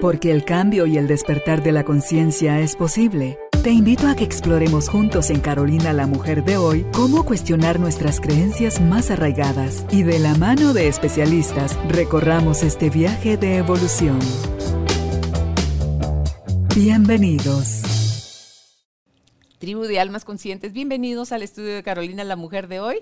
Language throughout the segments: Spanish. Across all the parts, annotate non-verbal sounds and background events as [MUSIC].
Porque el cambio y el despertar de la conciencia es posible. Te invito a que exploremos juntos en Carolina la Mujer de hoy cómo cuestionar nuestras creencias más arraigadas y de la mano de especialistas recorramos este viaje de evolución. Bienvenidos. Tribu de Almas Conscientes, bienvenidos al estudio de Carolina la Mujer de hoy.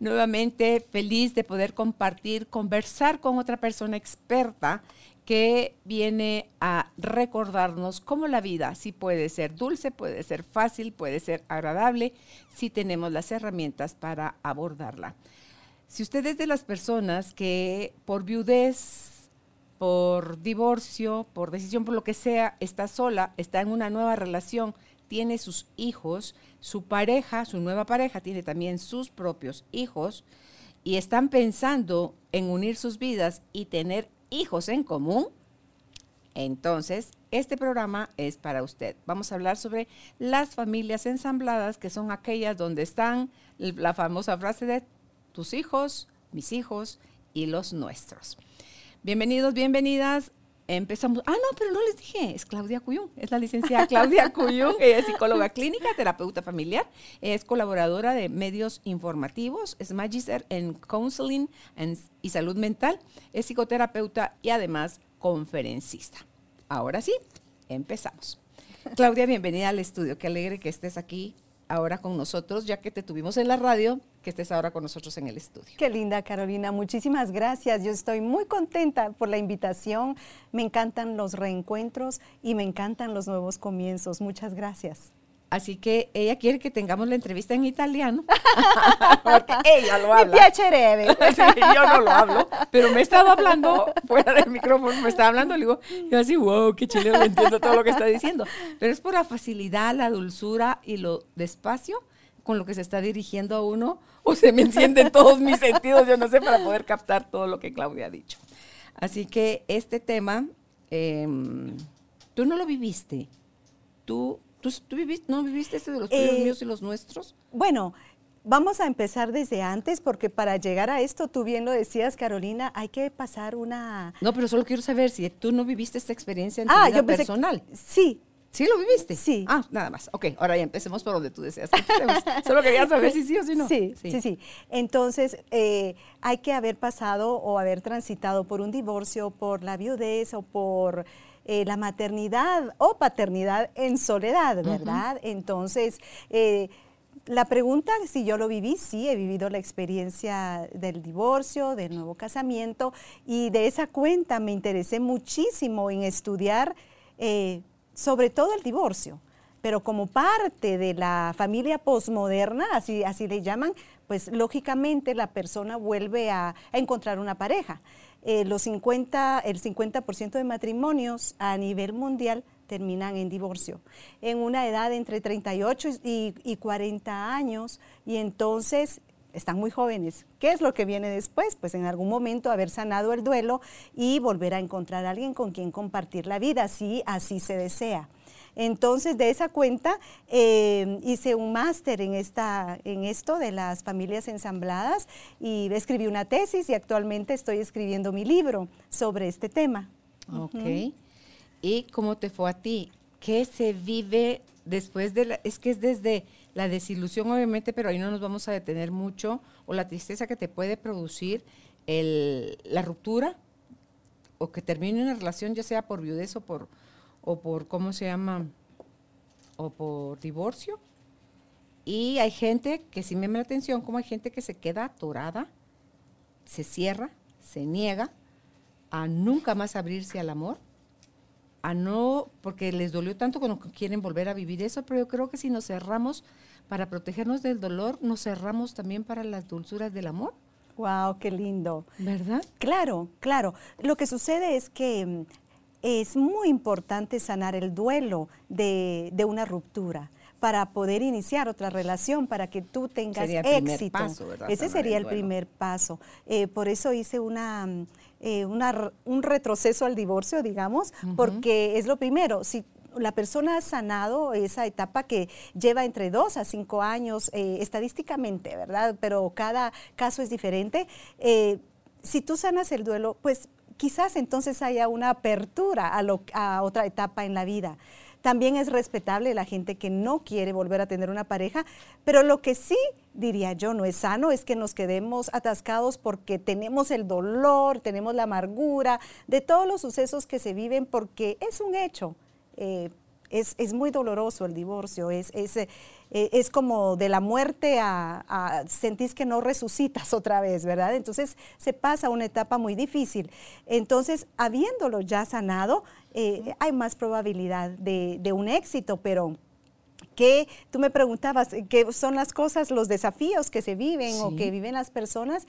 Nuevamente feliz de poder compartir, conversar con otra persona experta que viene a recordarnos cómo la vida sí puede ser dulce, puede ser fácil, puede ser agradable, si tenemos las herramientas para abordarla. Si usted es de las personas que por viudez, por divorcio, por decisión, por lo que sea, está sola, está en una nueva relación, tiene sus hijos, su pareja, su nueva pareja tiene también sus propios hijos y están pensando en unir sus vidas y tener hijos en común, entonces este programa es para usted. Vamos a hablar sobre las familias ensambladas, que son aquellas donde están la famosa frase de tus hijos, mis hijos y los nuestros. Bienvenidos, bienvenidas empezamos. Ah, no, pero no les dije, es Claudia Cuyún, es la licenciada Claudia Cuyún, ella es psicóloga clínica, terapeuta familiar, es colaboradora de medios informativos, es magister en counseling y salud mental, es psicoterapeuta y además conferencista. Ahora sí, empezamos. Claudia, bienvenida al estudio, qué alegre que estés aquí ahora con nosotros, ya que te tuvimos en la radio, que estés ahora con nosotros en el estudio. Qué linda, Carolina. Muchísimas gracias. Yo estoy muy contenta por la invitación. Me encantan los reencuentros y me encantan los nuevos comienzos. Muchas gracias. Así que ella quiere que tengamos la entrevista en italiano, [LAUGHS] porque ella lo habla. Me piacerebbe. [LAUGHS] Sí, yo no lo hablo, pero me estaba hablando fuera del micrófono, me estaba hablando, le digo, yo así, wow, qué chileno, entiendo todo lo que está diciendo. Pero es por la facilidad, la dulzura y lo despacio con lo que se está dirigiendo a uno, o se me encienden todos mis sentidos, yo no sé, para poder captar todo lo que Claudia ha dicho. Así que este tema, em, tú no lo viviste, tú ¿Tú, viviste, no viviste ese de los tuyos, eh, míos y los nuestros? Bueno, vamos a empezar desde antes porque para llegar a esto, tú bien lo decías, Carolina, hay que pasar una... No, pero solo quiero saber si tú no viviste esta experiencia en tu ah, vida personal. sí. ¿Sí lo viviste? Sí. Ah, nada más. Ok, ahora ya empecemos por donde tú deseas [LAUGHS] Solo quería saber si sí o si no. Sí, sí, sí. Entonces, eh, hay que haber pasado o haber transitado por un divorcio, por la viudez o por eh, la maternidad o paternidad en soledad, ¿verdad? Entonces, eh, la pregunta, si yo lo viví, sí, he vivido la experiencia del divorcio, del nuevo casamiento, y de esa cuenta me interesé muchísimo en estudiar eh, sobre todo el divorcio, pero como parte de la familia posmoderna, así, así le llaman, pues lógicamente la persona vuelve a encontrar una pareja. Eh, los 50, el 50% de matrimonios a nivel mundial terminan en divorcio, en una edad entre 38 y, y 40 años, y entonces están muy jóvenes. ¿Qué es lo que viene después? Pues en algún momento haber sanado el duelo y volver a encontrar a alguien con quien compartir la vida, si así se desea. Entonces, de esa cuenta, eh, hice un máster en, en esto de las familias ensambladas y escribí una tesis y actualmente estoy escribiendo mi libro sobre este tema. Ok. ¿Y cómo te fue a ti? ¿Qué se vive después de la, es que es desde la desilusión obviamente, pero ahí no nos vamos a detener mucho, o la tristeza que te puede producir el, la ruptura, o que termine una relación, ya sea por viudez o por, o por, ¿cómo se llama? O por divorcio. Y hay gente que sí me llama la atención, como hay gente que se queda atorada, se cierra, se niega a nunca más abrirse al amor, a no, porque les dolió tanto cuando quieren volver a vivir eso, pero yo creo que si nos cerramos para protegernos del dolor, nos cerramos también para las dulzuras del amor. Wow, qué lindo. ¿Verdad? Claro, claro. Lo que sucede es que mm, es muy importante sanar el duelo de, una ruptura para poder iniciar otra relación, para que tú tengas éxito. Ese sería el, primer paso. Eh, por eso hice una, eh, un retroceso al divorcio, digamos, porque es lo primero. Si la persona ha sanado esa etapa que lleva entre dos a cinco años eh, estadísticamente, ¿verdad? Pero cada caso es diferente. si tú sanas el duelo, pues quizás entonces haya una apertura a, otra etapa en la vida. También es respetable la gente que no quiere volver a tener una pareja, pero lo que sí diría yo no es sano es que nos quedemos atascados porque tenemos el dolor, tenemos la amargura de todos los sucesos que se viven porque es un hecho. Eh, es, muy doloroso el divorcio, es, es, eh, es como de la muerte a, sentís que no resucitas [LAUGHS] otra vez, ¿verdad? Entonces se pasa una etapa muy difícil. Entonces, habiéndolo ya sanado, eh, hay más probabilidad de, un éxito, pero que tú me preguntabas qué son las cosas, los desafíos que se viven o que viven las personas,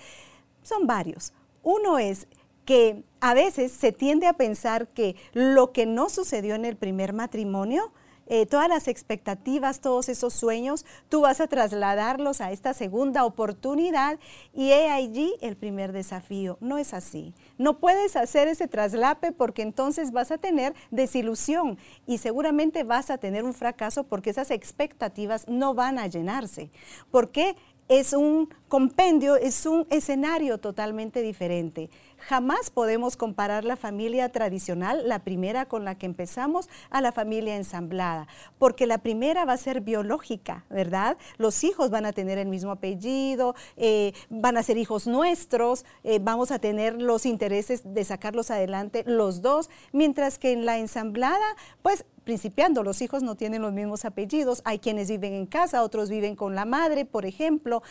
son varios. Uno es que a veces se tiende a pensar que lo que no sucedió en el primer matrimonio, eh, todas las expectativas, todos esos sueños, tú vas a trasladarlos a esta segunda oportunidad y he allí el primer desafío. No es así. No puedes hacer ese traslape porque entonces vas a tener desilusión y seguramente vas a tener un fracaso porque esas expectativas no van a llenarse. ¿Por qué? Es un compendio, es un escenario totalmente diferente. Jamás podemos comparar la familia tradicional, la primera con la que empezamos, a la familia ensamblada, porque la primera va a ser biológica, ¿verdad? Los hijos van a tener el mismo apellido, eh, van a ser hijos nuestros, eh, vamos a tener los intereses de sacarlos adelante los dos, mientras que en la ensamblada, pues principiando, los hijos no tienen los mismos apellidos, hay quienes viven en casa, otros viven con la madre, por ejemplo,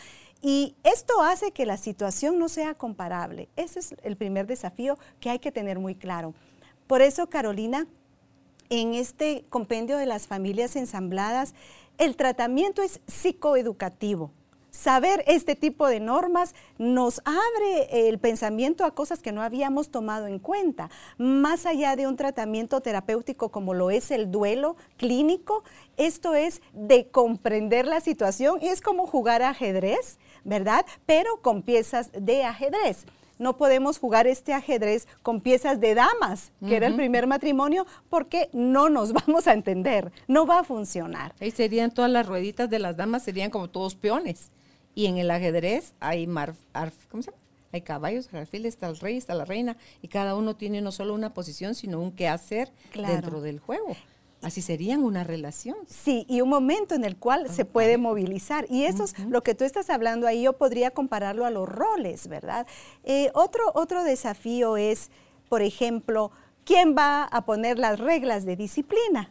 y esto hace que la situación no sea comparable. Ese es el primer desafío que hay que tener muy claro. Por eso, Carolina, en este compendio de las familias ensambladas, el tratamiento es psicoeducativo. Saber este tipo de normas nos abre el pensamiento a cosas que no habíamos tomado en cuenta. Más allá de un tratamiento terapéutico como lo es el duelo clínico, esto es de comprender la situación y es como jugar ajedrez ¿verdad? Pero con piezas de ajedrez. No podemos jugar este ajedrez con piezas de damas, que era el primer matrimonio, porque no nos [LAUGHS] vamos a entender, no va a funcionar. Ahí serían todas las rueditas de las damas, serían como todos peones. Y en el ajedrez hay mar, ¿cómo se llama? Hay caballos, alfil, está el rey, está la reina, y cada uno tiene no solo una posición, sino un qué hacer dentro del juego. Así serían una relación. Sí, y un momento en el cual se puede movilizar. Y eso es lo que tú estás hablando ahí, yo podría compararlo a los roles, ¿verdad? Eh, otro, otro desafío es, por ejemplo, ¿quién va a poner las reglas de disciplina?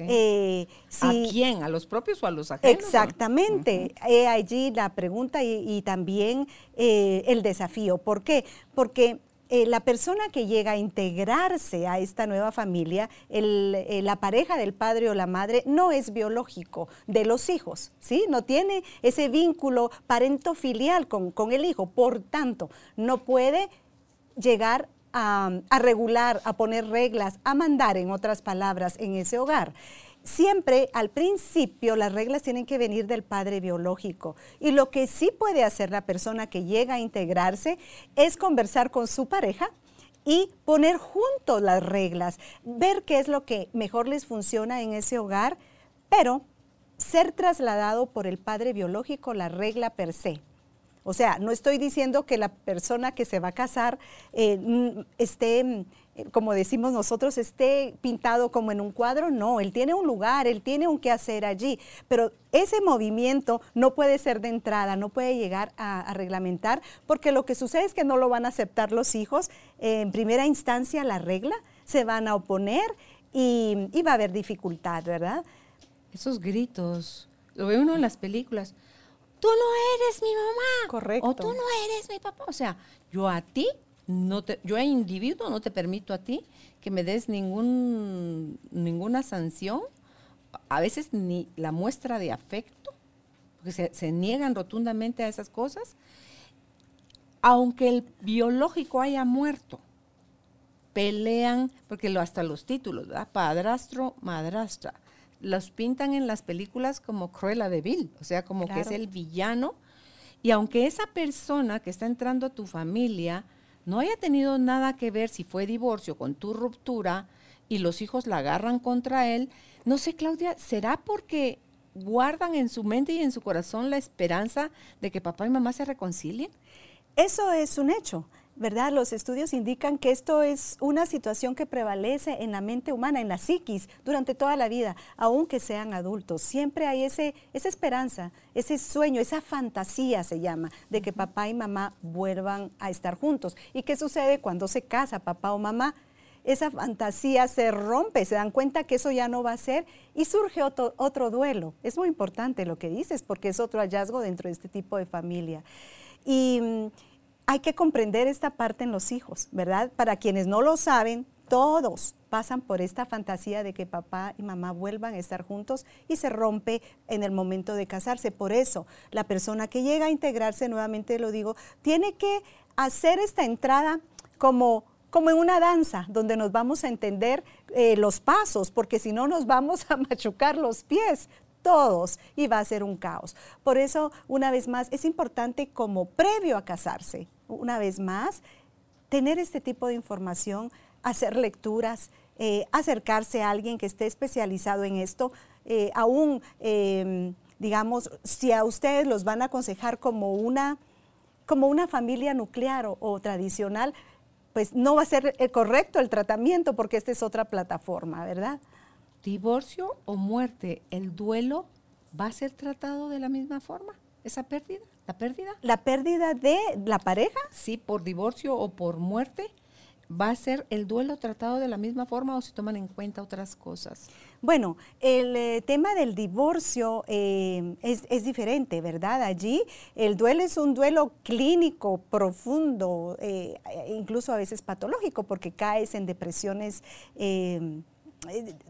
Eh, ¿A quién? ¿A los propios o a los ajenos? Exactamente. allí la pregunta y, también eh, el desafío. ¿Por qué? Porque eh, la persona que llega a integrarse a esta nueva familia, eh, la pareja del padre o la madre, no es biológico de los hijos, ¿sí? No tiene ese vínculo parentofilial con, con el hijo, por tanto, no puede llegar a, a regular, a poner reglas, a mandar, en otras palabras, en ese hogar siempre al principio las reglas tienen que venir del padre biológico. Y lo que sí puede hacer la persona que llega a integrarse es conversar con su pareja y poner juntos las reglas, ver qué es lo que mejor les funciona en ese hogar, pero ser trasladado por el padre biológico la regla per se. O sea, no estoy diciendo que la persona que se va a casar eh, esté eh, como decimos nosotros, esté pintado como en un cuadro, no, él tiene un lugar, él tiene un qué hacer allí, pero ese movimiento no puede ser de entrada, no puede llegar a, reglamentar, porque lo que sucede es que no lo van a aceptar los hijos, en primera instancia la regla, se van a oponer y, y va a haber dificultad, ¿verdad? Esos gritos, lo ve uno en las películas, tú no eres mi mamá, correcto, o tú no eres mi papá, o sea, yo a ti no te, yo individuo no te permito a ti que me des ningún, ninguna sanción, a veces ni la muestra de afecto, porque se, se niegan rotundamente a esas cosas, aunque el biológico haya muerto, pelean, porque lo, hasta los títulos, ¿verdad? Padrastro, madrastra, los pintan en las películas como Cruella de Vil, o sea, como que es el villano. Y aunque esa persona que está entrando a tu familia no haya tenido nada que ver si fue divorcio con tu ruptura y los hijos la agarran contra él, no sé, Claudia, ¿será porque guardan en su mente y en su corazón la esperanza de que papá y mamá se reconcilien? Eso es un hecho. ¿Verdad? Los estudios indican que esto es una situación que prevalece en la mente humana, en la psiquis, durante toda la vida, aunque sean adultos. Siempre hay ese, esa esperanza, ese sueño, esa fantasía se llama, de que papá y mamá vuelvan a estar juntos. ¿Y qué sucede cuando se casa papá o mamá? Esa fantasía se rompe, se dan cuenta que eso ya no va a ser y surge otro, otro duelo. Es muy importante lo que dices porque es otro hallazgo dentro de este tipo de familia. Y mm, hay que comprender esta parte en los hijos, ¿verdad? Para quienes no lo saben, todos pasan por esta fantasía de que papá y mamá vuelvan a estar juntos y se rompe en el momento de casarse. Por eso, la persona que llega a integrarse, nuevamente lo digo, tiene que hacer esta entrada como como en una danza, donde nos vamos a entender eh, los pasos, porque si no nos vamos a machucar los pies todos y va a ser un caos. Por eso, una vez más, es importante como previo a casarse, una vez más, tener este tipo de información, hacer lecturas, eh, acercarse a alguien que esté especializado en esto, eh, aún, em, digamos, si a ustedes los van a aconsejar como una, como una familia nuclear o, tradicional, pues no va a ser correcto el tratamiento porque esta es otra plataforma, ¿verdad? Divorcio o muerte, ¿el duelo va a ser tratado de la misma forma? ¿Esa pérdida? ¿La pérdida? ¿La pérdida de la pareja? Sí, por divorcio o por muerte. ¿Va a ser el duelo tratado de la misma forma o se toman en cuenta otras cosas? Bueno, el eh, tema del divorcio eh, es, diferente, ¿verdad? Allí el duelo es un duelo clínico, profundo, eh, incluso a veces patológico, porque caes en depresiones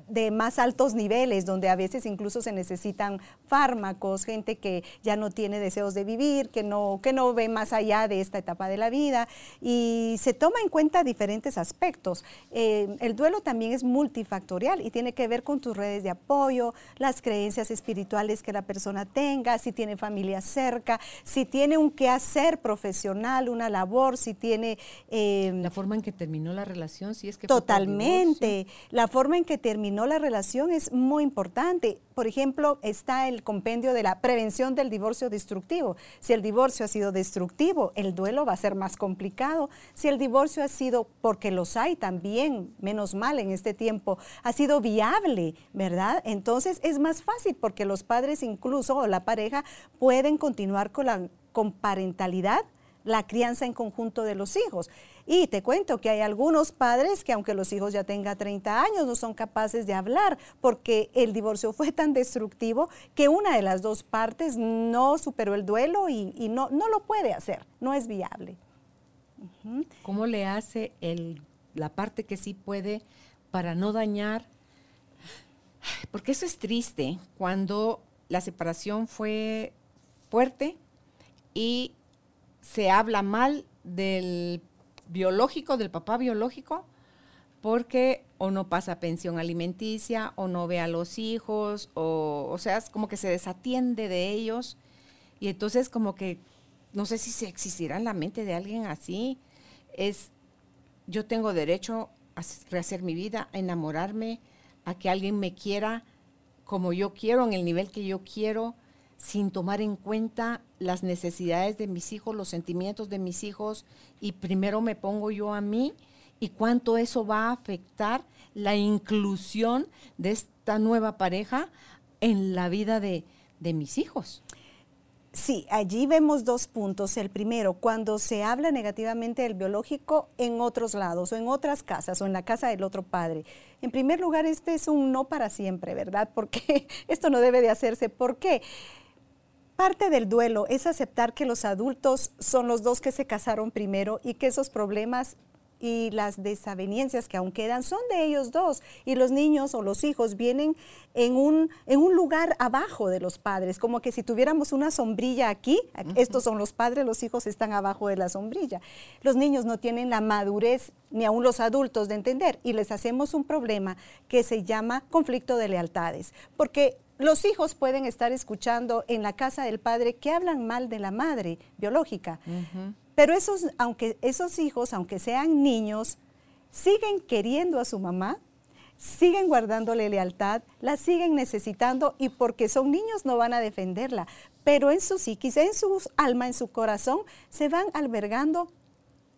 de más altos niveles, donde a veces incluso se necesitan fármacos, gente que ya no tiene deseos de vivir, que no, que no ve más allá de esta etapa de la vida, y se toma en cuenta diferentes aspectos. Eh, el duelo también es multifactorial y tiene que ver con tus redes de apoyo, las creencias espirituales que la persona tenga, si tiene familia cerca, si tiene un quehacer profesional, una labor, si tiene... Eh, la forma en que terminó la relación, si es que... Totalmente. La forma en que terminó la relación es muy importante. Por ejemplo, está el compendio de la prevención del divorcio destructivo. Si el divorcio ha sido destructivo, el duelo va a ser más complicado. Si el divorcio ha sido, porque los hay también, menos mal en este tiempo, ha sido viable, ¿verdad? Entonces es más fácil porque los padres incluso o la pareja pueden continuar con la con parentalidad la crianza en conjunto de los hijos. Y te cuento que hay algunos padres que aunque los hijos ya tengan 30 años no son capaces de hablar porque el divorcio fue tan destructivo que una de las dos partes no superó el duelo y, no, no lo puede hacer, no es viable. ¿Cómo le hace el, la parte que sí puede para no dañar? Porque eso es triste cuando la separación fue fuerte y se habla mal del biológico, del papá biológico, porque o no pasa pensión alimenticia, o no ve a los hijos, o, o sea, es como que se desatiende de ellos. Y entonces como que, no sé si se existirá en la mente de alguien así, es, yo tengo derecho a rehacer mi vida, a enamorarme, a que alguien me quiera como yo quiero, en el nivel que yo quiero, sin tomar en cuenta las necesidades de mis hijos, los sentimientos de mis hijos, y primero me pongo yo a mí y cuánto eso va a afectar la inclusión de esta nueva pareja en la vida de, mis hijos. Sí, allí vemos dos puntos. El primero, cuando se habla negativamente del biológico en otros lados o en otras casas o en la casa del otro padre. En primer lugar, este es un no para siempre, ¿verdad? [LAUGHS] Porque esto no debe de hacerse. ¿Por qué? Parte del duelo es aceptar que los adultos son los dos que se casaron primero y que esos problemas y las desavenencias que aún quedan son de ellos dos. Y los niños o los hijos vienen en un, en un lugar abajo de los padres, como que si tuviéramos una sombrilla aquí, estos son los padres, los hijos están abajo de la sombrilla. Los niños no tienen la madurez, ni aún los adultos, de entender, y les hacemos un problema que se llama conflicto de lealtades, porque los hijos pueden estar escuchando en la casa del padre que hablan mal de la madre biológica, pero esos, aunque esos hijos, aunque sean niños, siguen queriendo a su mamá, siguen guardándole lealtad, la siguen necesitando y porque son niños no van a defenderla, pero en su psiquis, en su alma, en su corazón, se van albergando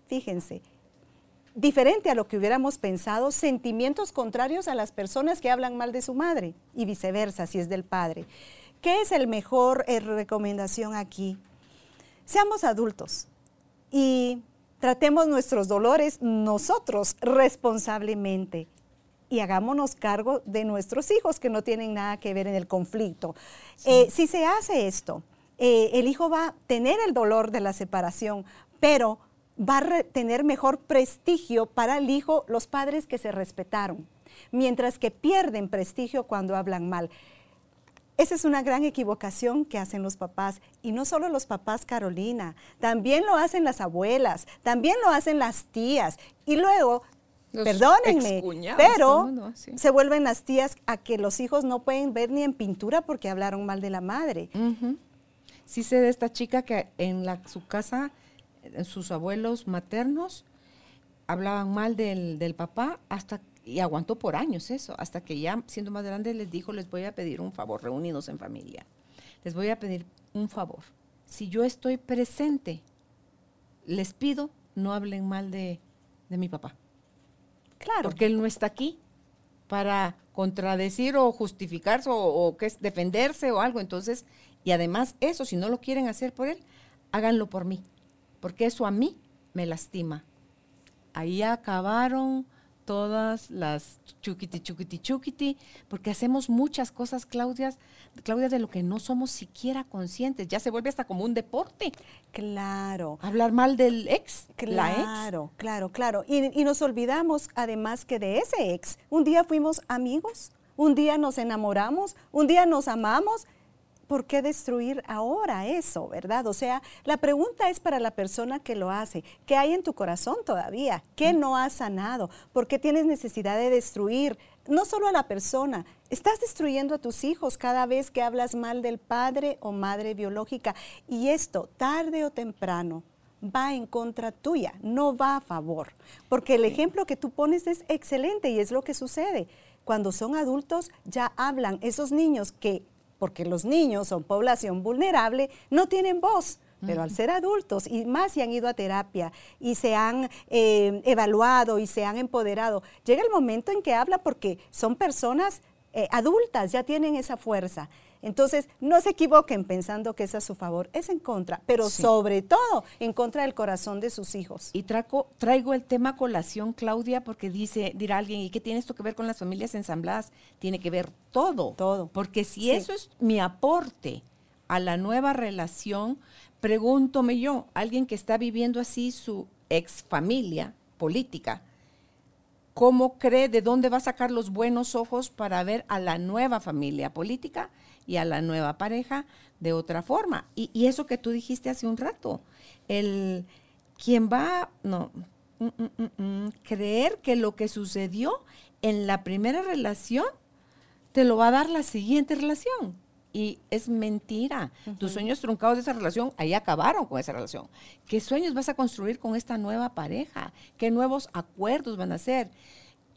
fíjense, diferente a lo que hubiéramos pensado, sentimientos contrarios a las personas que hablan mal de su madre y viceversa, si es del padre. ¿Qué es el mejor eh, recomendación aquí? Seamos adultos y tratemos nuestros dolores nosotros responsablemente y hagámonos cargo de nuestros hijos que no tienen nada que ver en el conflicto. Eh, si se hace esto, eh, el hijo va a tener el dolor de la separación, pero va a tener mejor prestigio para el hijo los padres que se respetaron, mientras que pierden prestigio cuando hablan mal. Esa es una gran equivocación que hacen los papás. Y no solo los papás, Carolina, también lo hacen las abuelas, también lo hacen las tías. Y luego, perdónenme, pero se vuelven las tías a que los hijos no pueden ver ni en pintura porque hablaron mal de la madre. Sí sé de esta chica que en la, su casa, sus abuelos maternos hablaban mal del, del papá hasta y aguantó por años eso, hasta que ya siendo más grande les dijo, les voy a pedir un favor, reunidos en familia. Les voy a pedir un favor. Si yo estoy presente, les pido no hablen mal de, mi papá. Claro. Porque él no está aquí para contradecir o justificarse o, o que es defenderse o algo. Entonces, y además eso, si no lo quieren hacer por él, háganlo por mí, porque eso a mí me lastima. Ahí acabaron todas las chuquiti, chuquiti, chuquiti, porque hacemos muchas cosas, Claudia, Claudia, de lo que no somos siquiera conscientes. Ya se vuelve hasta como un deporte. Claro. Hablar mal del ex, claro, Claro, claro, Y, y nos olvidamos además que de ese ex, un día fuimos amigos, un día nos enamoramos, un día nos amamos ¿por qué destruir ahora eso, verdad? O sea, la pregunta es para la persona que lo hace. ¿Qué hay en tu corazón todavía? ¿Qué no has sanado? ¿Por qué tienes necesidad de destruir? No solo a la persona, estás destruyendo a tus hijos cada vez que hablas mal del padre o madre biológica. Y esto, tarde o temprano, va en contra tuya, no va a favor. Porque el ejemplo que tú pones es excelente y es lo que sucede. Cuando son adultos ya hablan esos niños que porque los niños son población vulnerable, no tienen voz. Pero al ser adultos, y más si han ido a terapia y se han eh, evaluado y se han empoderado, llega el momento en que habla porque son personas eh, adultas, ya tienen esa fuerza. Entonces, no se equivoquen pensando que es a su favor, es en contra, pero sobre todo en contra del corazón de sus hijos. Y traigo, traigo el tema colación, Claudia, porque dice, dirá alguien, ¿y qué tiene esto que ver con las familias ensambladas? Tiene que ver todo. Todo. Porque si eso es mi aporte a la nueva relación, pregúntome yo, alguien que está viviendo así su ex familia política, ¿cómo cree de dónde va a sacar los buenos ojos para ver a la nueva familia política? Y a la nueva pareja de otra forma. Y, eso que tú dijiste hace un rato, el quien va, no, mm, mm, mm, creer que lo que sucedió en la primera relación te lo va a dar la siguiente relación. Y es mentira. Tus sueños truncados de esa relación, ahí acabaron con esa relación. ¿Qué sueños vas a construir con esta nueva pareja? ¿Qué nuevos acuerdos van a hacer?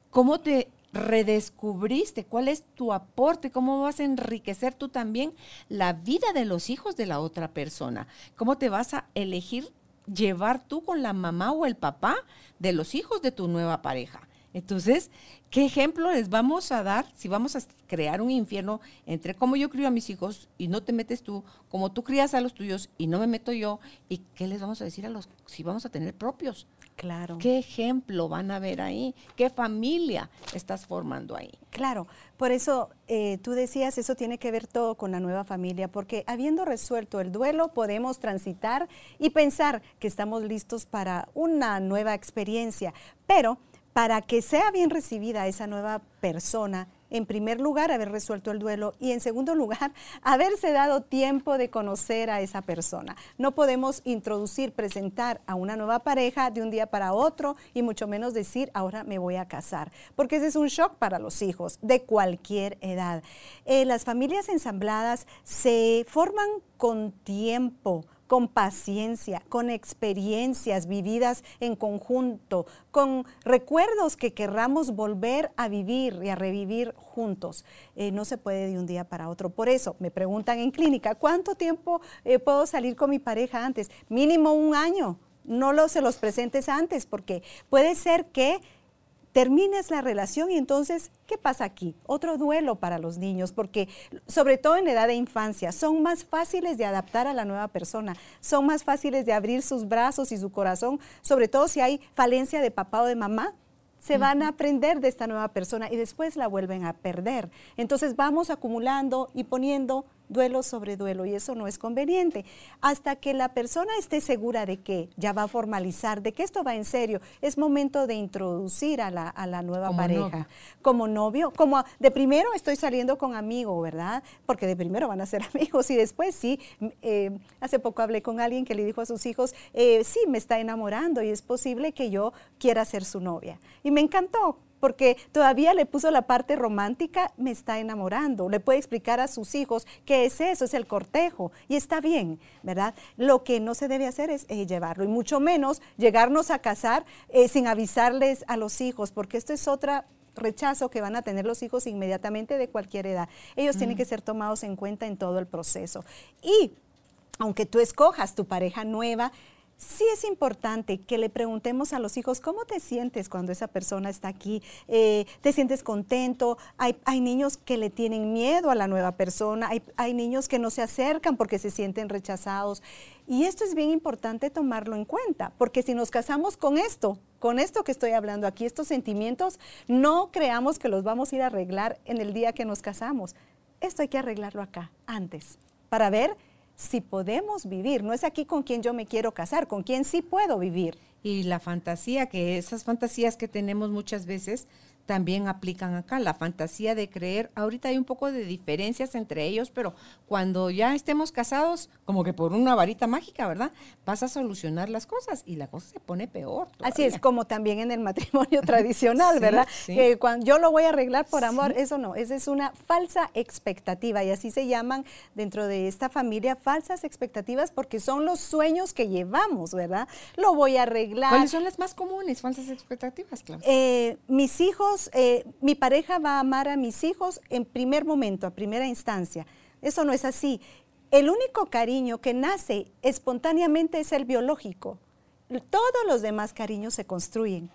¿Cómo te redescubriste, cuál es tu aporte, cómo vas a enriquecer tú también la vida de los hijos de la otra persona, cómo te vas a elegir llevar tú con la mamá o el papá de los hijos de tu nueva pareja. Entonces, ¿qué ejemplo les vamos a dar si vamos a crear un infierno entre cómo yo crío a mis hijos y no te metes tú, como tú crías a los tuyos y no me meto yo? ¿Y qué les vamos a decir a los si vamos a tener propios? Claro. ¿Qué ejemplo van a ver ahí? ¿Qué familia estás formando ahí? Claro, por eso eh, tú decías, eso tiene que ver todo con la nueva familia, porque habiendo resuelto el duelo podemos transitar y pensar que estamos listos para una nueva experiencia, pero para que sea bien recibida esa nueva persona, en primer lugar, haber resuelto el duelo y en segundo lugar, [LAUGHS] haberse dado tiempo de conocer a esa persona. No podemos introducir, presentar a una nueva pareja de un día para otro y mucho menos decir, ahora me voy a casar, porque ese es un shock para los hijos de cualquier edad. Eh, las familias ensambladas se forman con tiempo con paciencia, con experiencias vividas en conjunto, con recuerdos que querramos volver a vivir y a revivir juntos. Eh, no se puede de un día para otro. Por eso me preguntan en clínica, ¿cuánto tiempo eh, puedo salir con mi pareja antes? Mínimo un año no lo, se los presentes antes, porque puede ser que termines la relación y entonces, ¿qué pasa aquí? Otro duelo para los niños, porque sobre todo en edad de infancia, son más fáciles de adaptar a la nueva persona, son más fáciles de abrir sus brazos y su corazón, sobre todo si hay falencia de papá o de mamá, se van a aprender de esta nueva persona y después la vuelven a perder. Entonces vamos acumulando y poniendo duelo sobre duelo y eso no es conveniente. Hasta que la persona esté segura de que ya va a formalizar, de que esto va en serio, es momento de introducir a la, a la nueva pareja. Como novio, como de primero estoy saliendo con amigo, ¿verdad? Porque de primero van a ser [LAUGHS] amigos y después sí. Eh, hace poco hablé con alguien que le dijo a sus hijos, eh, sí, me está enamorando y es posible que yo quiera ser su novia. Y me encantó porque todavía le puso la parte romántica, me está enamorando. Le puede explicar a sus hijos qué es eso, es el cortejo, y está bien, ¿verdad? Lo que no se debe hacer es eh, llevarlo, y mucho menos llegarnos a casar eh, sin avisarles a los hijos, porque esto es otra rechazo que van a tener los hijos inmediatamente de cualquier edad. Ellos tienen mm. que ser tomados en cuenta en todo el proceso. Y aunque tú escojas tu pareja nueva, sí es importante que le preguntemos a los hijos cómo te sientes cuando esa persona está aquí. Eh, ¿Te sientes contento? Hay, niños que le tienen miedo a la nueva persona, hay, hay, niños que no se acercan porque se sienten rechazados. Y esto es bien importante tomarlo en cuenta, porque si nos casamos con esto, con esto que estoy hablando aquí, estos sentimientos, no creamos que los vamos a ir a arreglar en el día que nos casamos. Esto hay que arreglarlo acá, antes, para ver si podemos vivir. No es aquí con quien yo me quiero casar, con quien sí puedo vivir. Y la fantasía, que esas fantasías que tenemos muchas veces también aplican acá. La fantasía de creer, ahorita hay un poco de diferencias entre ellos, pero cuando ya estemos casados, como que por una varita mágica, ¿verdad? Vas a solucionar las cosas y la cosa se pone peor. Así es, como también en el matrimonio [LAUGHS] tradicional, ¿verdad? Que cuando yo lo voy a arreglar por amor, eso no, esa es una falsa expectativa y así se llaman dentro de esta familia falsas expectativas porque son los sueños que llevamos, ¿verdad? Lo voy a arreglar. ¿Cuáles son las más comunes, falsas expectativas, Claudia? Eh, mis hijos eh, mi pareja va a amar a mis hijos en primer momento, a primera instancia. Eso no es así. El único cariño que nace espontáneamente es el biológico. Todos los demás cariños se construyen.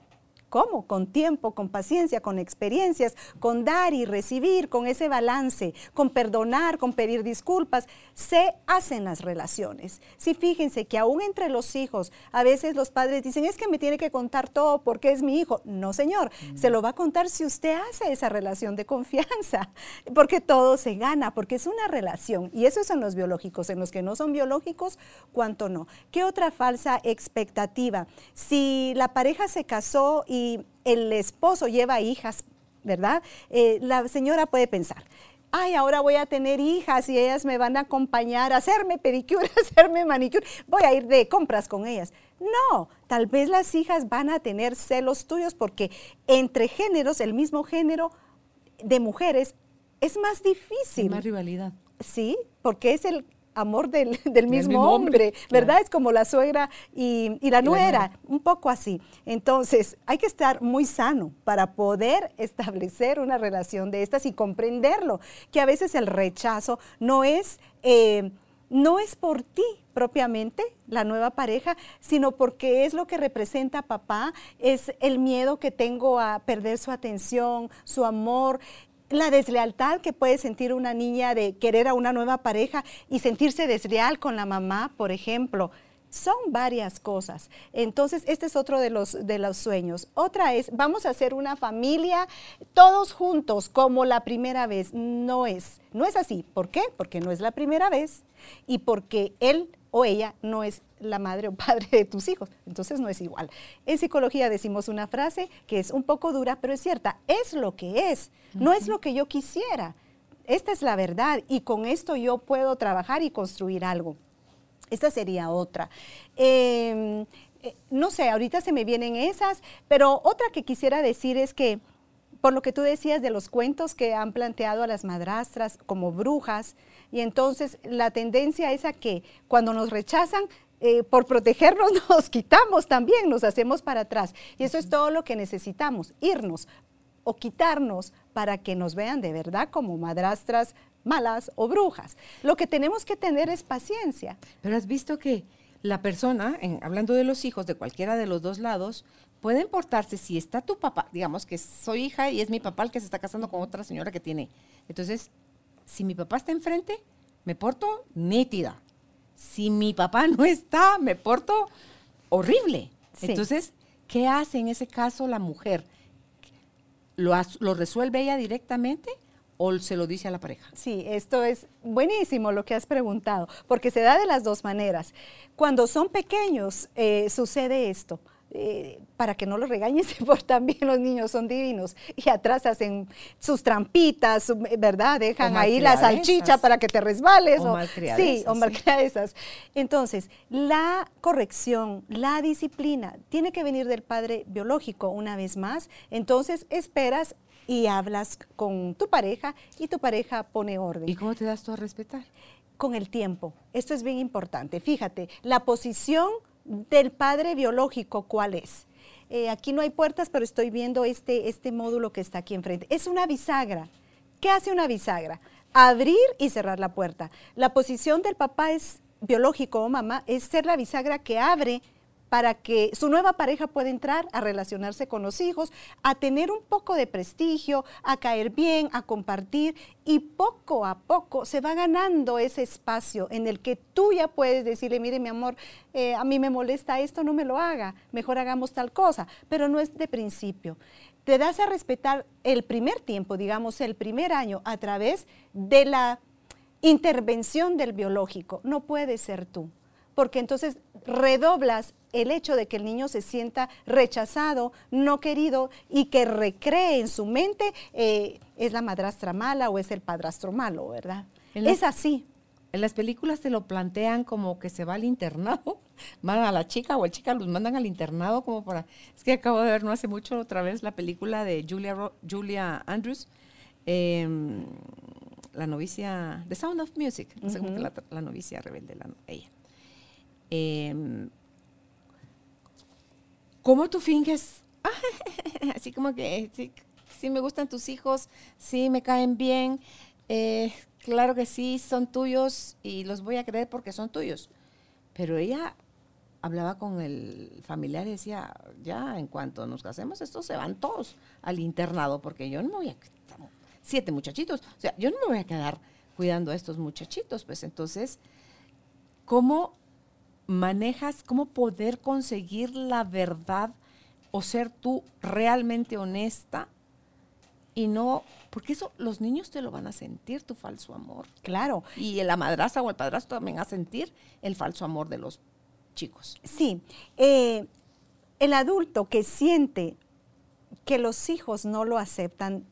¿Cómo? Con tiempo, con paciencia, con experiencias, con dar y recibir, con ese balance, con perdonar, con pedir disculpas. Se hacen las relaciones. Sí, fíjense que aún entre los hijos, a veces los padres dicen, es que me tiene que contar todo porque es mi hijo. No, señor, mm. se lo va a contar si usted hace esa relación de confianza, [LAUGHS] porque todo se gana, porque es una relación. Y eso son los biológicos. En los que no son biológicos, ¿cuánto no? ¿Qué otra falsa expectativa? Si la pareja se casó y el esposo lleva hijas, ¿verdad? Eh, la señora puede pensar, ay, ahora voy a tener hijas y ellas me van a acompañar a hacerme pedicure, [LAUGHS] a hacerme manicure, voy a ir de compras con ellas. No, tal vez las hijas van a tener celos tuyos porque entre géneros, el mismo género de mujeres, es más difícil. más rivalidad. Sí, porque es el amor del, [LAUGHS] mismo, hombre, ¿verdad? Es como la suegra y, la nuera, un poco así. Entonces, hay que estar muy sano para poder [LAUGHS] establecer una relación de estas y comprenderlo, que a veces el rechazo no es... Eh, no es por ti propiamente, la nueva pareja, sino porque es lo que representa papá, es el miedo que tengo a perder su atención, su amor, la deslealtad que puede sentir una niña de querer a una nueva pareja y sentirse desleal con la mamá, por ejemplo. Son varias cosas. Entonces, este es otro de los, de los sueños. Otra es, vamos a hacer una familia todos juntos como la primera vez. No es, no es así. ¿Por qué? Porque no es la primera vez y porque él o ella no es la madre o [LAUGHS] padre de tus hijos. Entonces no es igual. En psicología decimos una frase que es un poco dura, pero es cierta. Es lo que es, no es lo que yo quisiera. Esta es la verdad y con esto yo puedo trabajar y construir algo. Esta sería otra. Em, eh, no sé, ahorita se me vienen esas, pero otra que quisiera decir es que por lo que tú decías de los cuentos que han planteado a las madrastras como brujas, y entonces la tendencia es a que cuando nos rechazan, eh, por protegernos [LAUGHS] nos quitamos también, nos hacemos para atrás. Y eso es todo lo que necesitamos, irnos o quitarnos para que nos vean de verdad como madrastras malas o brujas. Lo que tenemos que tener es paciencia. Pero has visto que la persona, hablando de los hijos de cualquiera de los dos lados, puede importarse si está tu papá, digamos que soy hija y es mi papá el que se está casando con otra señora que tiene. Entonces, si mi papá está enfrente, me porto nítida. Si mi papá [LAUGHS] no está, me porto horrible. Entonces, ¿qué hace en ese caso la mujer? ¿Lo, ¿Lo resuelve ella directamente? o se lo dice a la pareja? Sí, esto es buenísimo lo que has preguntado, porque se da de las dos maneras. Cuando son pequeños eh, sucede esto. Eh, para que no los regañen, [LAUGHS] portan bien, los niños son divinos. Y atrás hacen sus trampitas, ¿verdad? Dejan ahí la salchicha para que te resbales. O, o Sí, o malcriadesas. Entonces, la corrección, la disciplina, tiene que venir del padre biológico una vez más. Entonces, esperas y hablas con tu pareja y tu pareja pone orden. ¿Y cómo te das tú a respetar? Con el tiempo. Esto es bien importante. Fíjate, la posición del padre biológico, ¿cuál es? Eh, aquí no hay puertas, pero estoy viendo este, este módulo que está aquí enfrente. Es una bisagra. ¿Qué hace una bisagra? Abrir y cerrar la puerta. La posición del papá es biológico o mamá, es ser la bisagra que abre para que su nueva pareja pueda entrar a relacionarse con los hijos, a tener un poco de prestigio, a caer bien, a compartir y poco a poco se va ganando ese espacio en el que tú ya puedes decirle, mire mi amor, eh, a mí me molesta esto, no me lo haga, mejor hagamos tal cosa, pero no es de principio. Te das a respetar el primer tiempo, digamos el primer año, a través de la intervención del biológico. No puede ser tú porque entonces redoblas el hecho de que el niño se sienta rechazado, no querido y que recree en su mente eh, es la madrastra mala o es el padrastro malo, ¿verdad? Es así. En las películas te lo plantean como que se va al internado, [LAUGHS] mandan a la chica o el chica los mandan al internado como para... Es que acabo de ver no hace mucho otra vez la película de Julia, Julia Andrews, em, la novicia, The Sound of Music, no sé cómo que la, la, novicia rebelde, la, ella. Em, ¿Cómo tú finges? [LAUGHS] Así como que sí, me gustan tus hijos, sí me caen bien, eh, claro que sí, son tuyos y los voy a creer porque son tuyos. Pero ella hablaba con el familiar y decía, ya, en cuanto nos casemos, estos se van todos al internado, porque yo no me voy a... Siete muchachitos, o sea, yo no me voy a quedar cuidando a estos muchachitos, pues entonces, ¿cómo manejas cómo poder conseguir la verdad o ser tú realmente honesta y no, porque eso los niños te lo van a sentir, tu falso amor. Claro. Y la madrastra o el padrastro también a sentir el falso amor de los chicos. Sí. Eh, el adulto que siente que los hijos no lo aceptan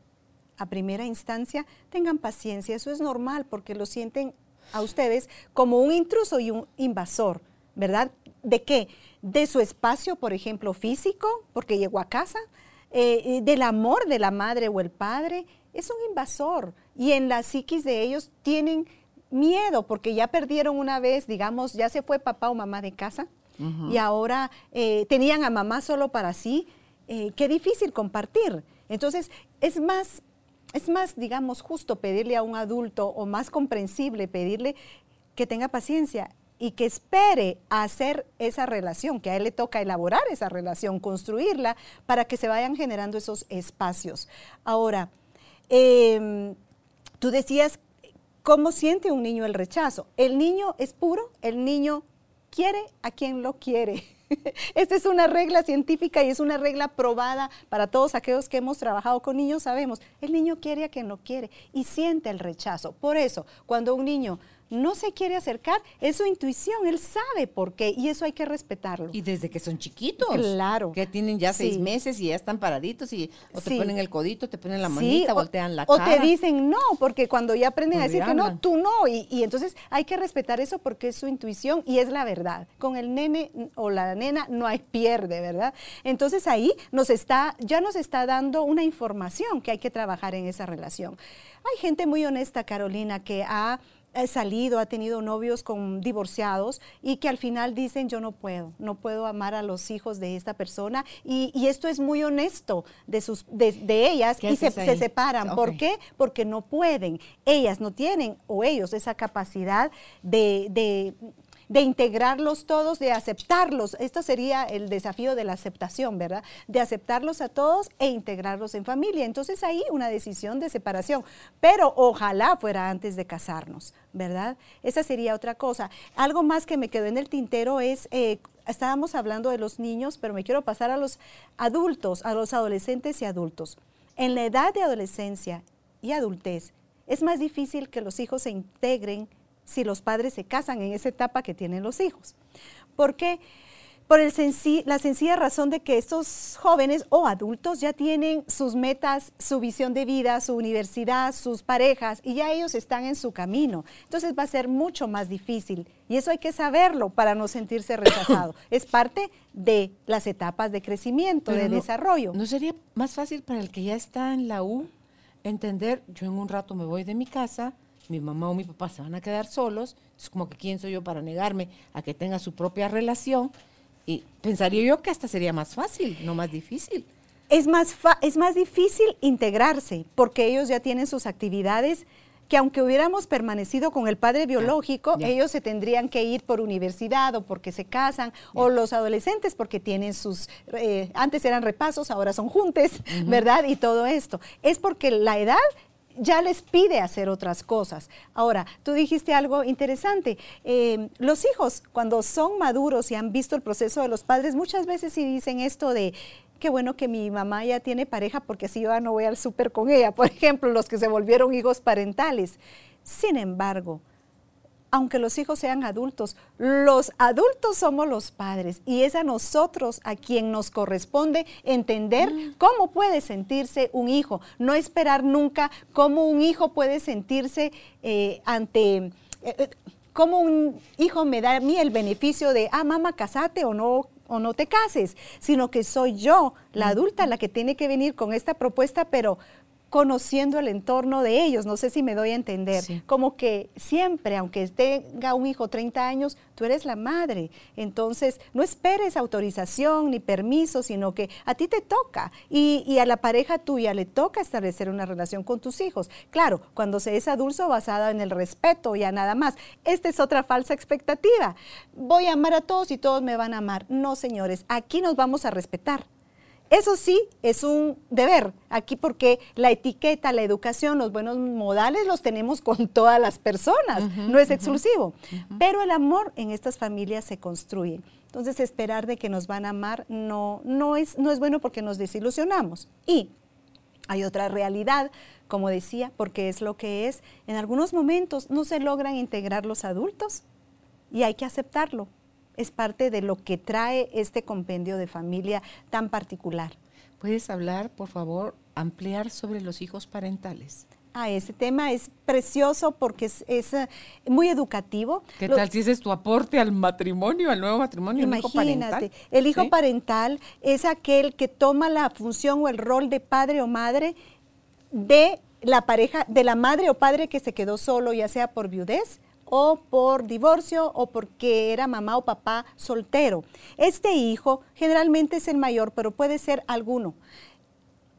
a primera instancia, tengan paciencia, eso es normal porque lo sienten a ustedes como un intruso y un invasor. ¿Verdad? ¿De qué? De su espacio, por ejemplo, físico, porque llegó a casa, eh, del amor de la madre o el padre, es un invasor. Y en la psiquis de ellos tienen miedo porque ya perdieron una vez, digamos, ya se fue papá o mamá de casa y ahora eh, tenían a mamá solo para sí. Eh, qué difícil compartir. Entonces, es más, es más, digamos, justo pedirle a un adulto o más comprensible pedirle que tenga paciencia y que espere hacer esa relación, que a él le toca elaborar esa relación, construirla, para que se vayan generando esos espacios. Ahora, em, tú decías, ¿cómo siente un niño el rechazo? El niño es puro, el niño quiere a quien lo quiere. [LAUGHS] Esta es una regla científica y es una regla probada para todos aquellos que hemos trabajado con niños, sabemos, el niño quiere a quien lo quiere y siente el rechazo. Por eso, cuando un niño no se quiere acercar, es su intuición, él sabe por qué y eso hay que respetarlo. Y desde que son chiquitos. Claro. Que tienen ya seis meses y ya están paraditos y o te ponen el codito, te ponen la manita, voltean la cara. O te dicen no, porque cuando ya aprenden a decir que no, tú no. Y, y, entonces hay que respetar eso porque es su intuición y es la verdad. Con el nene o la nena no hay pierde, ¿verdad? Entonces ahí nos está, ya nos está dando una información que hay que trabajar en esa relación. Hay gente muy honesta, Carolina, que ha ha salido, ha tenido novios con divorciados y que al final dicen yo no puedo, no puedo amar a los hijos de esta persona y, esto es muy honesto de, sus, de, ellas y se, separan. ¿Por qué? Porque no pueden, ellas no tienen o ellos esa capacidad de, de integrarlos todos, de aceptarlos. Esto sería el desafío de la aceptación, ¿verdad? De aceptarlos a todos e integrarlos en familia. Entonces ahí una decisión de separación, pero ojalá fuera antes de casarnos, ¿verdad? Esa sería otra cosa. Algo más que me quedó en el tintero es... Eh, estábamos hablando de los niños, pero me quiero pasar a los adultos, a los adolescentes y adultos. En la edad de adolescencia y adultez, es más difícil que los hijos se integren si los padres se casan en esa etapa que tienen los hijos. ¿Por qué? Por el la sencilla razón de que estos jóvenes o adultos ya tienen sus metas, su visión de vida, su universidad, sus parejas y ya ellos están en su camino. Entonces va a ser mucho más difícil y eso hay que saberlo para no sentirse rechazado. [COUGHS] es parte de las etapas de crecimiento, de desarrollo. ¿No sería más fácil para el que ya está en la U entender, yo en un rato me voy de mi casa, mi mamá o mi papá se van a quedar solos, es como que quién soy yo para negarme a que tenga su propia relación y pensaría yo que hasta sería más fácil, no más difícil. Es más, es más difícil integrarse porque ellos ya tienen sus actividades que aunque hubiéramos permanecido con el padre biológico, ellos se tendrían que ir por universidad o porque se casan, o los adolescentes porque tienen sus, eh, antes eran repasos, ahora son juntes, ¿verdad? Y todo esto. Es porque la edad ya les pide hacer otras cosas. Ahora, tú dijiste algo interesante. Eh, los hijos, cuando son maduros y han visto el proceso de los padres, muchas veces sí dicen esto de, qué bueno que mi mamá ya tiene pareja porque así yo no voy al súper con ella. [LAUGHS] Por ejemplo, los que se volvieron hijos parentales. Sin embargo, aunque los hijos sean adultos, los adultos somos los padres y es a nosotros a quien nos corresponde entender mm. cómo puede sentirse un hijo, no esperar nunca cómo un hijo puede sentirse eh, ante... Eh, eh, cómo un hijo me da a mí el beneficio de, ah, mamá, casate o no, o no te cases, sino que soy yo, la mm. adulta, la que tiene que venir con esta propuesta, pero conociendo el entorno de ellos. No sé si me doy a entender. Como que siempre, aunque tenga un hijo 30 años, tú eres la madre. Entonces, no esperes autorización ni permiso, sino que a ti te toca. Y, a la pareja tuya le toca establecer una relación con tus hijos. Claro, cuando se es adulto basada en el respeto y a nada más. Esta es otra falsa expectativa. Voy a amar a todos y todos me van a amar. No, señores, aquí nos vamos a respetar. Eso sí, es un deber aquí porque la etiqueta, la educación, los buenos modales los tenemos [LAUGHS] con todas las personas, no es exclusivo. Pero el amor en estas familias se construye. Entonces esperar de que nos van a amar no, no, es, no es bueno porque nos desilusionamos. Y hay otra realidad, como decía, porque es lo que es. En algunos momentos no se logran integrar los adultos y hay que aceptarlo es parte de lo que trae este compendio de familia tan particular. ¿Puedes hablar, por favor, ampliar sobre los hijos parentales? Ah, ese tema es precioso porque es, eh, muy educativo. ¿Qué tal si ese es tu aporte al matrimonio, al nuevo matrimonio? Imagínate, el hijo parental, el hijo parental es aquel que toma la función o el rol de padre o madre de la pareja, de la madre o padre que se quedó solo, ya sea por viudez o por divorcio o porque era mamá o papá soltero. Este hijo generalmente es el mayor, pero puede ser alguno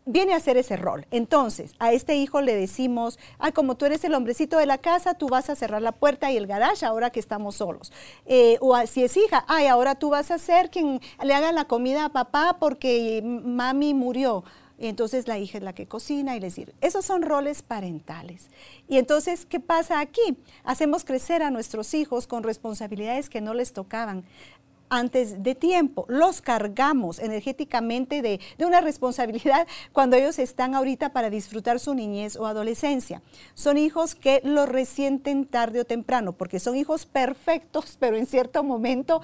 viene a hacer ese rol. Entonces, a este hijo le decimos, ay, como tú eres el hombrecito de la casa, tú vas a cerrar la puerta y el garage ahora que estamos solos. Eh, o si es hija, ay, ahora tú vas a ser quien le haga la comida a papá porque mami murió entonces la hija es la que cocina y le sirve. Esos son roles parentales. Y entonces, ¿qué pasa aquí? Hacemos crecer a nuestros hijos con responsabilidades que no les tocaban antes de tiempo. Los cargamos energéticamente de, de, una responsabilidad [LAUGHS] cuando ellos están ahorita para disfrutar su niñez o adolescencia. Son hijos que lo resienten tarde o temprano, porque son hijos perfectos, [LAUGHS] pero en cierto momento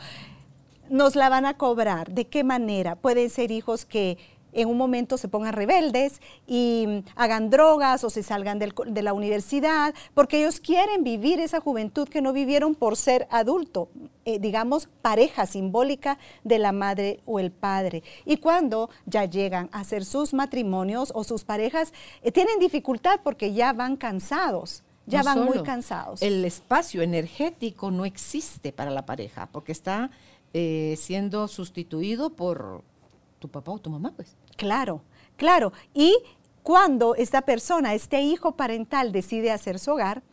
nos la van a cobrar. ¿De qué manera? Pueden ser hijos que en un momento se pongan rebeldes y mm, hagan drogas o se salgan de la universidad, porque ellos quieren vivir esa juventud que no vivieron por ser adulto, eh, digamos, pareja simbólica de la madre o el padre. Y cuando ya llegan a hacer sus matrimonios o sus parejas, eh, tienen dificultad porque ya van cansados. Ya van muy cansados. El espacio energético no existe para la pareja porque está eh, siendo sustituido por tu papá o tu mamá, pues. Claro, claro. Y cuando esta persona, este hijo parental decide hacer su hogar,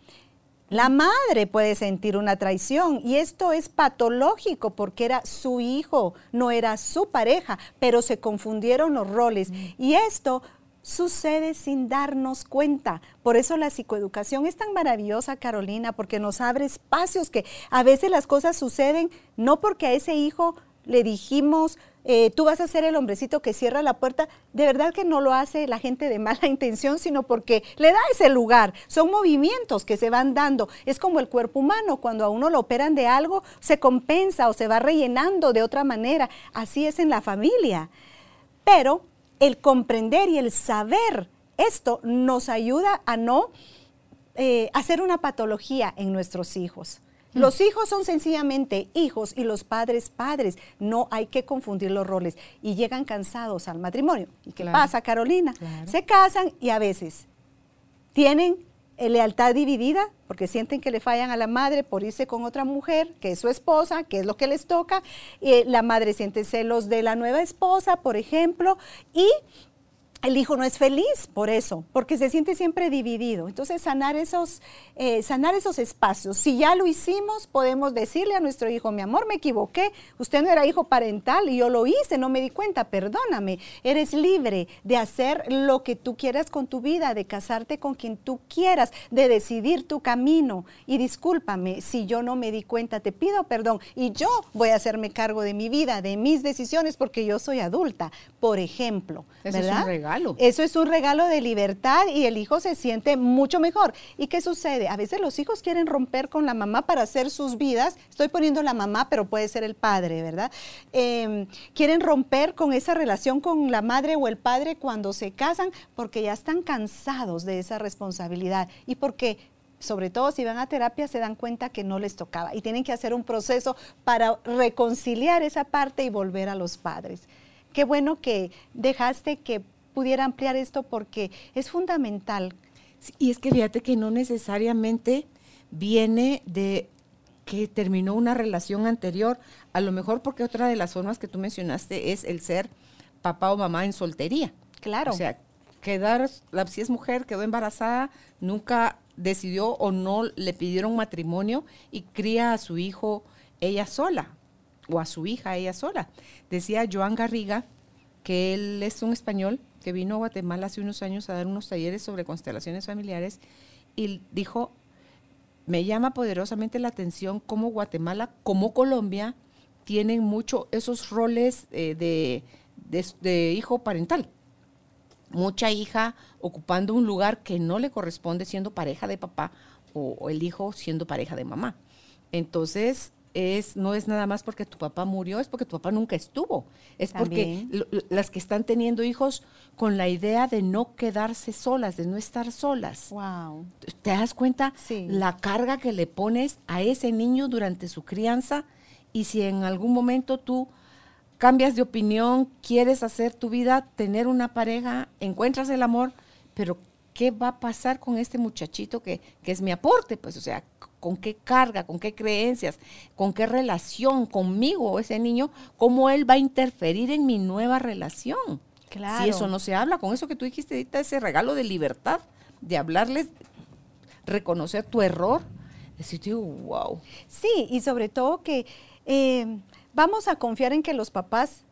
La madre puede sentir una traición y esto es patológico porque era su hijo, no era su pareja, pero se confundieron los roles. Y esto sucede sin darnos cuenta. Por eso la psicoeducación es tan maravillosa, Carolina, porque nos abre espacios que a veces las cosas suceden no porque a ese hijo le dijimos, eh, tú vas a ser el hombrecito que cierra la puerta, de verdad que no lo hace la gente de mala [LAUGHS] intención, sino porque le da ese lugar. Son movimientos que se van dando. Es como el cuerpo humano, cuando a uno lo operan de algo, se compensa o se va rellenando de otra manera. Así es en la familia. Pero el comprender y el saber esto nos ayuda a no eh, hacer una patología en nuestros hijos. Mm. Los hijos son sencillamente hijos y los padres padres. No hay que confundir los roles. Y llegan cansados al matrimonio. ¿Y qué pasa, Carolina? Se casan y a veces tienen eh, lealtad dividida porque sienten que le fallan a la madre por irse con otra mujer, que es su esposa, que es lo que les toca. y la madre siente celos de la nueva esposa, por ejemplo, y el hijo no es feliz por eso, porque se siente siempre dividido. Entonces, sanar esos, eh, sanar esos espacios. Si ya lo hicimos, podemos decirle a nuestro hijo, mi amor, me equivoqué, usted no era hijo parental y yo lo hice, no me di cuenta, perdóname. Eres libre de hacer lo que tú quieras con tu vida, de casarte con quien tú quieras, de decidir tu camino. Y discúlpame si yo no me di cuenta, te pido perdón. Y yo voy a hacerme cargo de mi vida, de mis decisiones, porque yo soy adulta, por ejemplo. Eso es un regalo eso es un regalo de libertad y el hijo se siente mucho mejor. ¿Y qué sucede? A veces los hijos quieren romper con la mamá para hacer sus vidas. Estoy poniendo la mamá, pero puede ser el padre, ¿verdad? Em, quieren romper con esa relación con la madre o el padre cuando se casan porque ya están cansados de esa responsabilidad y porque sobre todo si van a terapia, se dan cuenta que no les tocaba y tienen que hacer un proceso para reconciliar esa parte y volver a los padres. Qué bueno que dejaste que pudiera ampliar esto porque es fundamental. y es que fíjate que no necesariamente viene de que terminó una relación anterior, a lo mejor porque otra de las formas que tú mencionaste es el ser papá o mamá en soltería. Claro. O sea, quedar, si es mujer, quedó embarazada, nunca decidió o no le pidieron matrimonio y cría a su hijo ella sola o a su hija ella sola. Decía Joan Garriga que él es un español que vino a Guatemala hace unos años a dar unos talleres sobre constelaciones familiares y dijo, me llama poderosamente la atención cómo Guatemala, como Colombia, tienen mucho esos roles eh, de, hijo parental. Mucha hija ocupando un lugar que no le corresponde siendo pareja de papá o el hijo siendo pareja de mamá. Entonces, es, no es nada más porque tu papá murió, es porque tu papá nunca estuvo. Es porque las que están teniendo hijos con la idea de no quedarse solas, de no estar solas. Wow. ¿Te das cuenta la carga que le pones a ese niño durante su crianza? Y si en algún momento tú cambias de opinión, quieres hacer tu vida, tener una pareja, encuentras el amor, pero ¿qué va a pasar con este muchachito que, que es mi aporte? Pues, o sea, con qué carga, con qué creencias, con qué relación conmigo ese niño, cómo él va a interferir en mi nueva relación. Claro. Si eso no se habla, con eso que tú dijiste ahorita, ese regalo de libertad, de hablarles, reconocer tu error, decir, wow. Sí, y sobre todo que eh, vamos a confiar en que los papás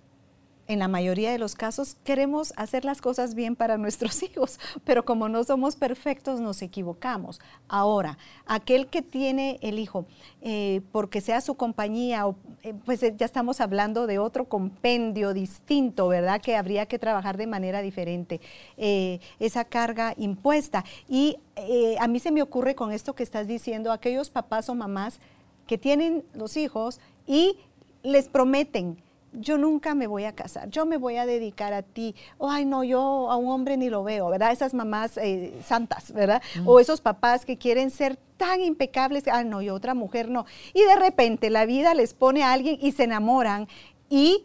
en la mayoría de los casos queremos hacer las cosas bien para nuestros [LAUGHS] hijos, pero como no somos perfectos nos equivocamos. Ahora, aquel que tiene el hijo, eh, porque sea su compañía, eh, pues eh, ya estamos hablando de otro compendio distinto, ¿verdad? Que habría que trabajar de manera diferente, esa carga impuesta. Y a mí se me ocurre con esto que estás diciendo, aquellos papás o mamás que tienen los hijos y les prometen, yo nunca me voy a casar, yo me voy a dedicar a ti, o ay no, yo a un hombre ni lo veo, ¿verdad? Esas mamás eh, santas, ¿verdad? O esos papás que quieren ser tan impecables, ay no, yo otra mujer no. Y de repente la vida les pone a alguien y se enamoran y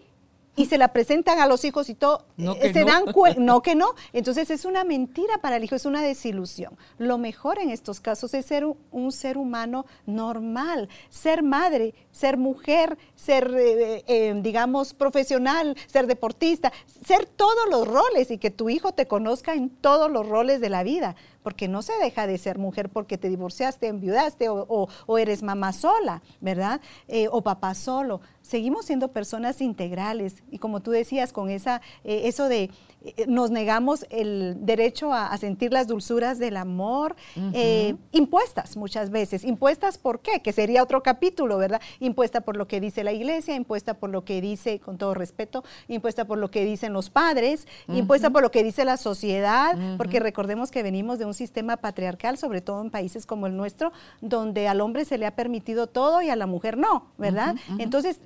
y se la presentan a los hijos y todo, no eh, se dan cuenta, [LAUGHS] no que no. Entonces es una mentira para el hijo, es una desilusión. Lo mejor en estos casos es ser un, ser humano normal, ser madre, ser mujer, ser, eh, eh, digamos, profesional, ser deportista, ser todos los roles y que tu hijo te conozca en todos los roles de la vida porque no se deja de ser mujer porque te divorciaste, enviudaste o, o, eres mamá sola, ¿verdad? Eh, o papá solo. Seguimos siendo personas integrales y como tú decías, con esa, eh, eso de eh, nos negamos el derecho a, sentir las dulzuras del amor, eh, impuestas muchas veces. ¿Impuestas por qué? Que sería otro capítulo, ¿verdad? Impuesta por lo que dice la iglesia, impuesta por lo que dice, con todo respeto, impuesta por lo que dicen los padres, impuesta por lo que dice la sociedad, porque recordemos que venimos de un sistema patriarcal, sobre todo en países como el nuestro, donde al hombre se le ha permitido todo y a la mujer no, ¿verdad? Entonces,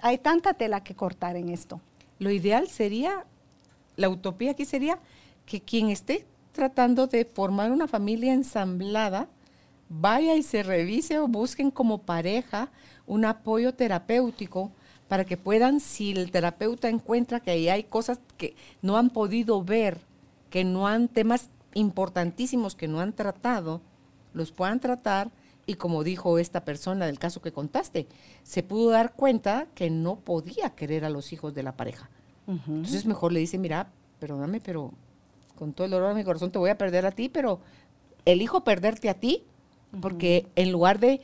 hay tanta tela que cortar en esto. Lo ideal sería la utopía aquí sería que quien esté tratando de formar una familia ensamblada vaya y se revise o busquen como pareja un apoyo terapéutico para que puedan, si el terapeuta encuentra que ahí hay cosas que no han podido ver, que no han, temas importantísimos que no han tratado, los puedan tratar y como dijo esta persona del caso que contaste, se pudo dar cuenta que no podía querer a los hijos de la pareja. Entonces mejor le dice, mira, perdóname, pero con todo el dolor de mi corazón te voy a perder a ti, pero elijo perderte a ti, porque en lugar de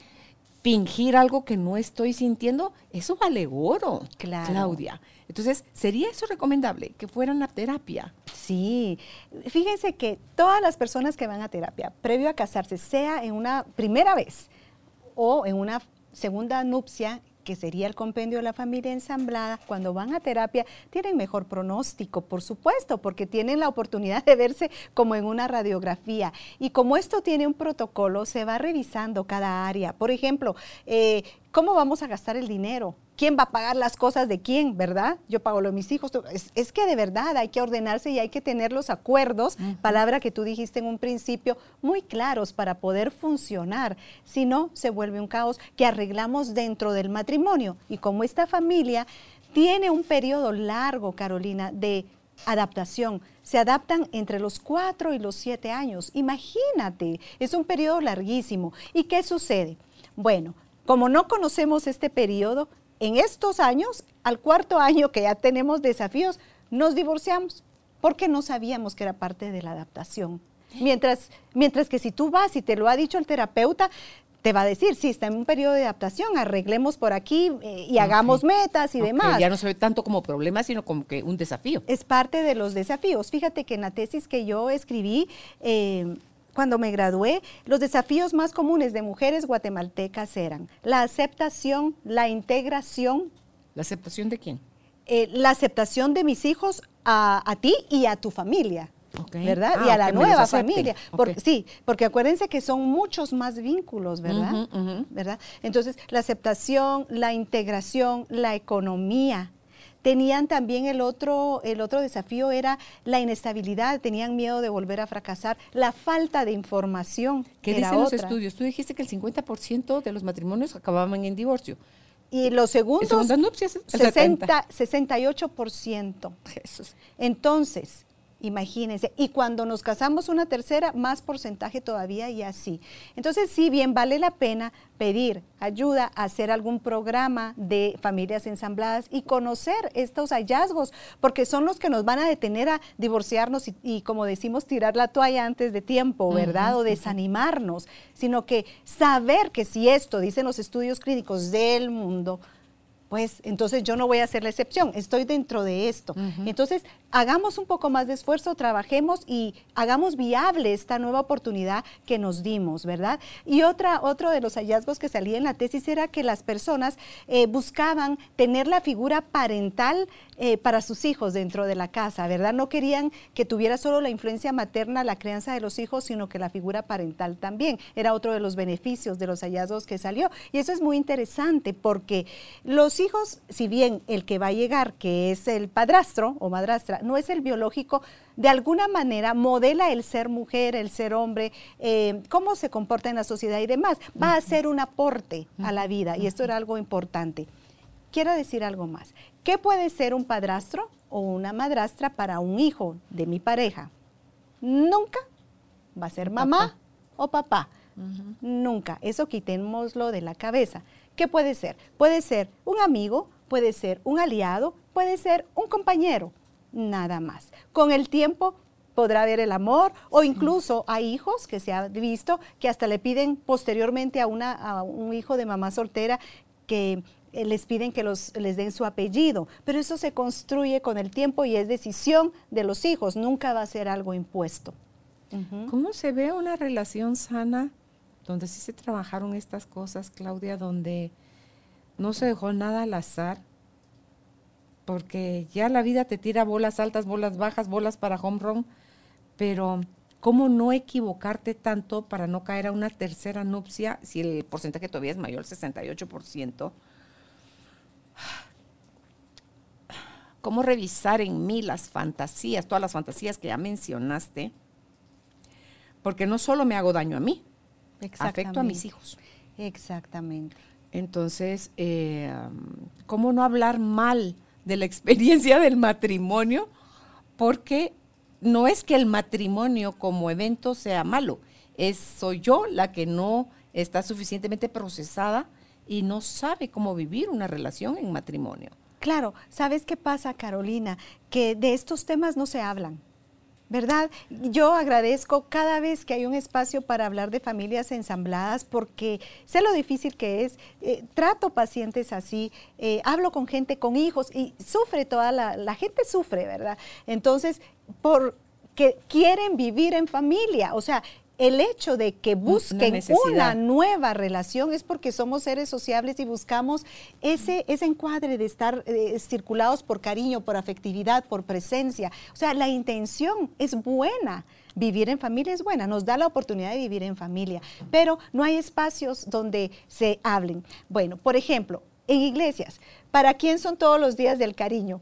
fingir algo que no estoy sintiendo, eso vale oro, Claudia. Entonces, ¿sería eso recomendable, que fueran a terapia? Sí, fíjense que todas las personas que van a terapia, previo a casarse, sea en una primera vez o en una segunda nupcia, que sería el compendio de la familia ensamblada, cuando van a terapia tienen mejor pronóstico, por supuesto, porque tienen la oportunidad de verse como en una radiografía. Y como esto tiene un protocolo, se va revisando cada área. Por ejemplo, eh, ¿cómo vamos a gastar el dinero? quién va a pagar las cosas de quién, ¿verdad? Yo pago lo de mis hijos. Es, que de verdad hay que ordenarse y hay que tener los acuerdos, palabra que tú dijiste en un principio, muy claros para poder funcionar. Si no, se vuelve un caos que arreglamos dentro del matrimonio. Y como esta familia tiene un periodo largo, Carolina, de adaptación. Se adaptan entre los cuatro y los siete años. Imagínate, es un periodo larguísimo. ¿Y qué sucede? Bueno, como no conocemos este periodo, en estos años, al cuarto año que ya tenemos desafíos, nos divorciamos porque no sabíamos que era parte de la adaptación. Mientras, mientras que si tú vas y te lo ha dicho el terapeuta, te va a decir, sí, está en un periodo de adaptación, arreglemos por aquí eh, y hagamos metas y demás. Ya no se ve tanto como problema, sino como que un desafío. Es parte de los desafíos. Fíjate que en la tesis que yo escribí, eh, cuando me gradué, los desafíos más comunes de mujeres guatemaltecas eran la aceptación, la integración. ¿La aceptación de quién? Eh, la aceptación de mis hijos a, ti y a tu familia. ¿Verdad? y ah, a la nueva familia. sí, porque acuérdense que son muchos más vínculos, ¿verdad? ¿verdad? Entonces, la aceptación, la integración, la economía, Tenían también el otro, el otro desafío era la inestabilidad, tenían miedo de volver a fracasar, la falta de información. ¿Qué dicen los estudios? Tú dijiste que el 50% de los matrimonios acababan en divorcio. Y los segundos, 60, 68%. Entonces, Imagínense. Y cuando nos casamos una tercera, más porcentaje todavía y así. Entonces, sí, bien vale la pena pedir ayuda, hacer algún programa de familias ensambladas y conocer estos hallazgos, porque son los que nos van a detener a divorciarnos y, como decimos, tirar la toalla antes de tiempo, ¿verdad? o desanimarnos, sino que saber que si esto, dicen los estudios clínicos del mundo, pues entonces yo no voy a ser la excepción, estoy dentro de esto. Entonces, hagamos un poco más de esfuerzo, trabajemos y hagamos viable esta nueva oportunidad que nos dimos, ¿verdad? Y otra, otro de los hallazgos que salía en la tesis era que las personas eh, buscaban tener la figura parental eh, para sus hijos dentro de la casa, ¿verdad? No querían que tuviera solo la influencia materna la crianza de los hijos, sino que la figura parental también. Era otro de los beneficios de los hallazgos que salió. Y eso es muy interesante porque los hijos, si bien el que va a llegar, que es el padrastro o madrastra, no es el biológico, de alguna manera modela el ser mujer, el ser hombre, eh, cómo se comporta en la sociedad y demás. Va a ser un aporte a la vida y esto era algo importante. Quiero decir algo más. ¿Qué puede ser un padrastro o una madrastra para un hijo de mi pareja? Nunca va a ser mamá o papá. Nunca. Eso quitémoslo de la cabeza. ¿Qué puede ser? Puede ser un amigo, puede ser un aliado, puede ser un compañero, nada más. Con el tiempo podrá haber el amor, o incluso hay hijos que se ha visto que hasta le piden posteriormente a, una, a un hijo de mamá soltera que eh, les piden que los, les den su apellido, pero eso se construye con el tiempo y es decisión de los hijos, nunca va a ser algo impuesto. ¿Cómo se ve una relación sana donde sí se trabajaron estas cosas, Claudia, donde no se dejó nada al azar? Porque ya la vida te tira bolas altas, bolas bajas, bolas para home run, pero ¿cómo no equivocarte tanto para no caer a una tercera nupcia si el porcentaje todavía es mayor, el 68%? ¿Cómo revisar en mí las fantasías, todas las fantasías que ya mencionaste? Porque no solo me hago daño a mí, afecto a mis hijos. Exactamente. Entonces, eh, ¿cómo no hablar mal de la experiencia [LAUGHS] del matrimonio? Porque no es que el matrimonio como evento sea malo, es soy yo la que no está suficientemente procesada y no sabe cómo vivir una relación en matrimonio. Claro, ¿sabes qué pasa, Carolina? Que de estos temas no se hablan. ¿Verdad? Yo agradezco cada vez que hay un espacio para hablar de familias ensambladas porque sé lo difícil que es. Eh, trato pacientes así, eh, hablo con gente con hijos y sufre toda la, la gente sufre, ¿verdad? Entonces, porque quieren vivir en familia, o sea, el hecho de que busquen una, nueva relación es porque somos seres sociables y buscamos ese, ese encuadre de estar eh, circulados por cariño, por afectividad, por presencia. O sea, la intención es buena. Vivir en familia es buena, nos da la oportunidad de vivir en familia, pero no hay espacios donde se hablen. Bueno, por ejemplo, en iglesias, ¿para quién son todos los días del cariño?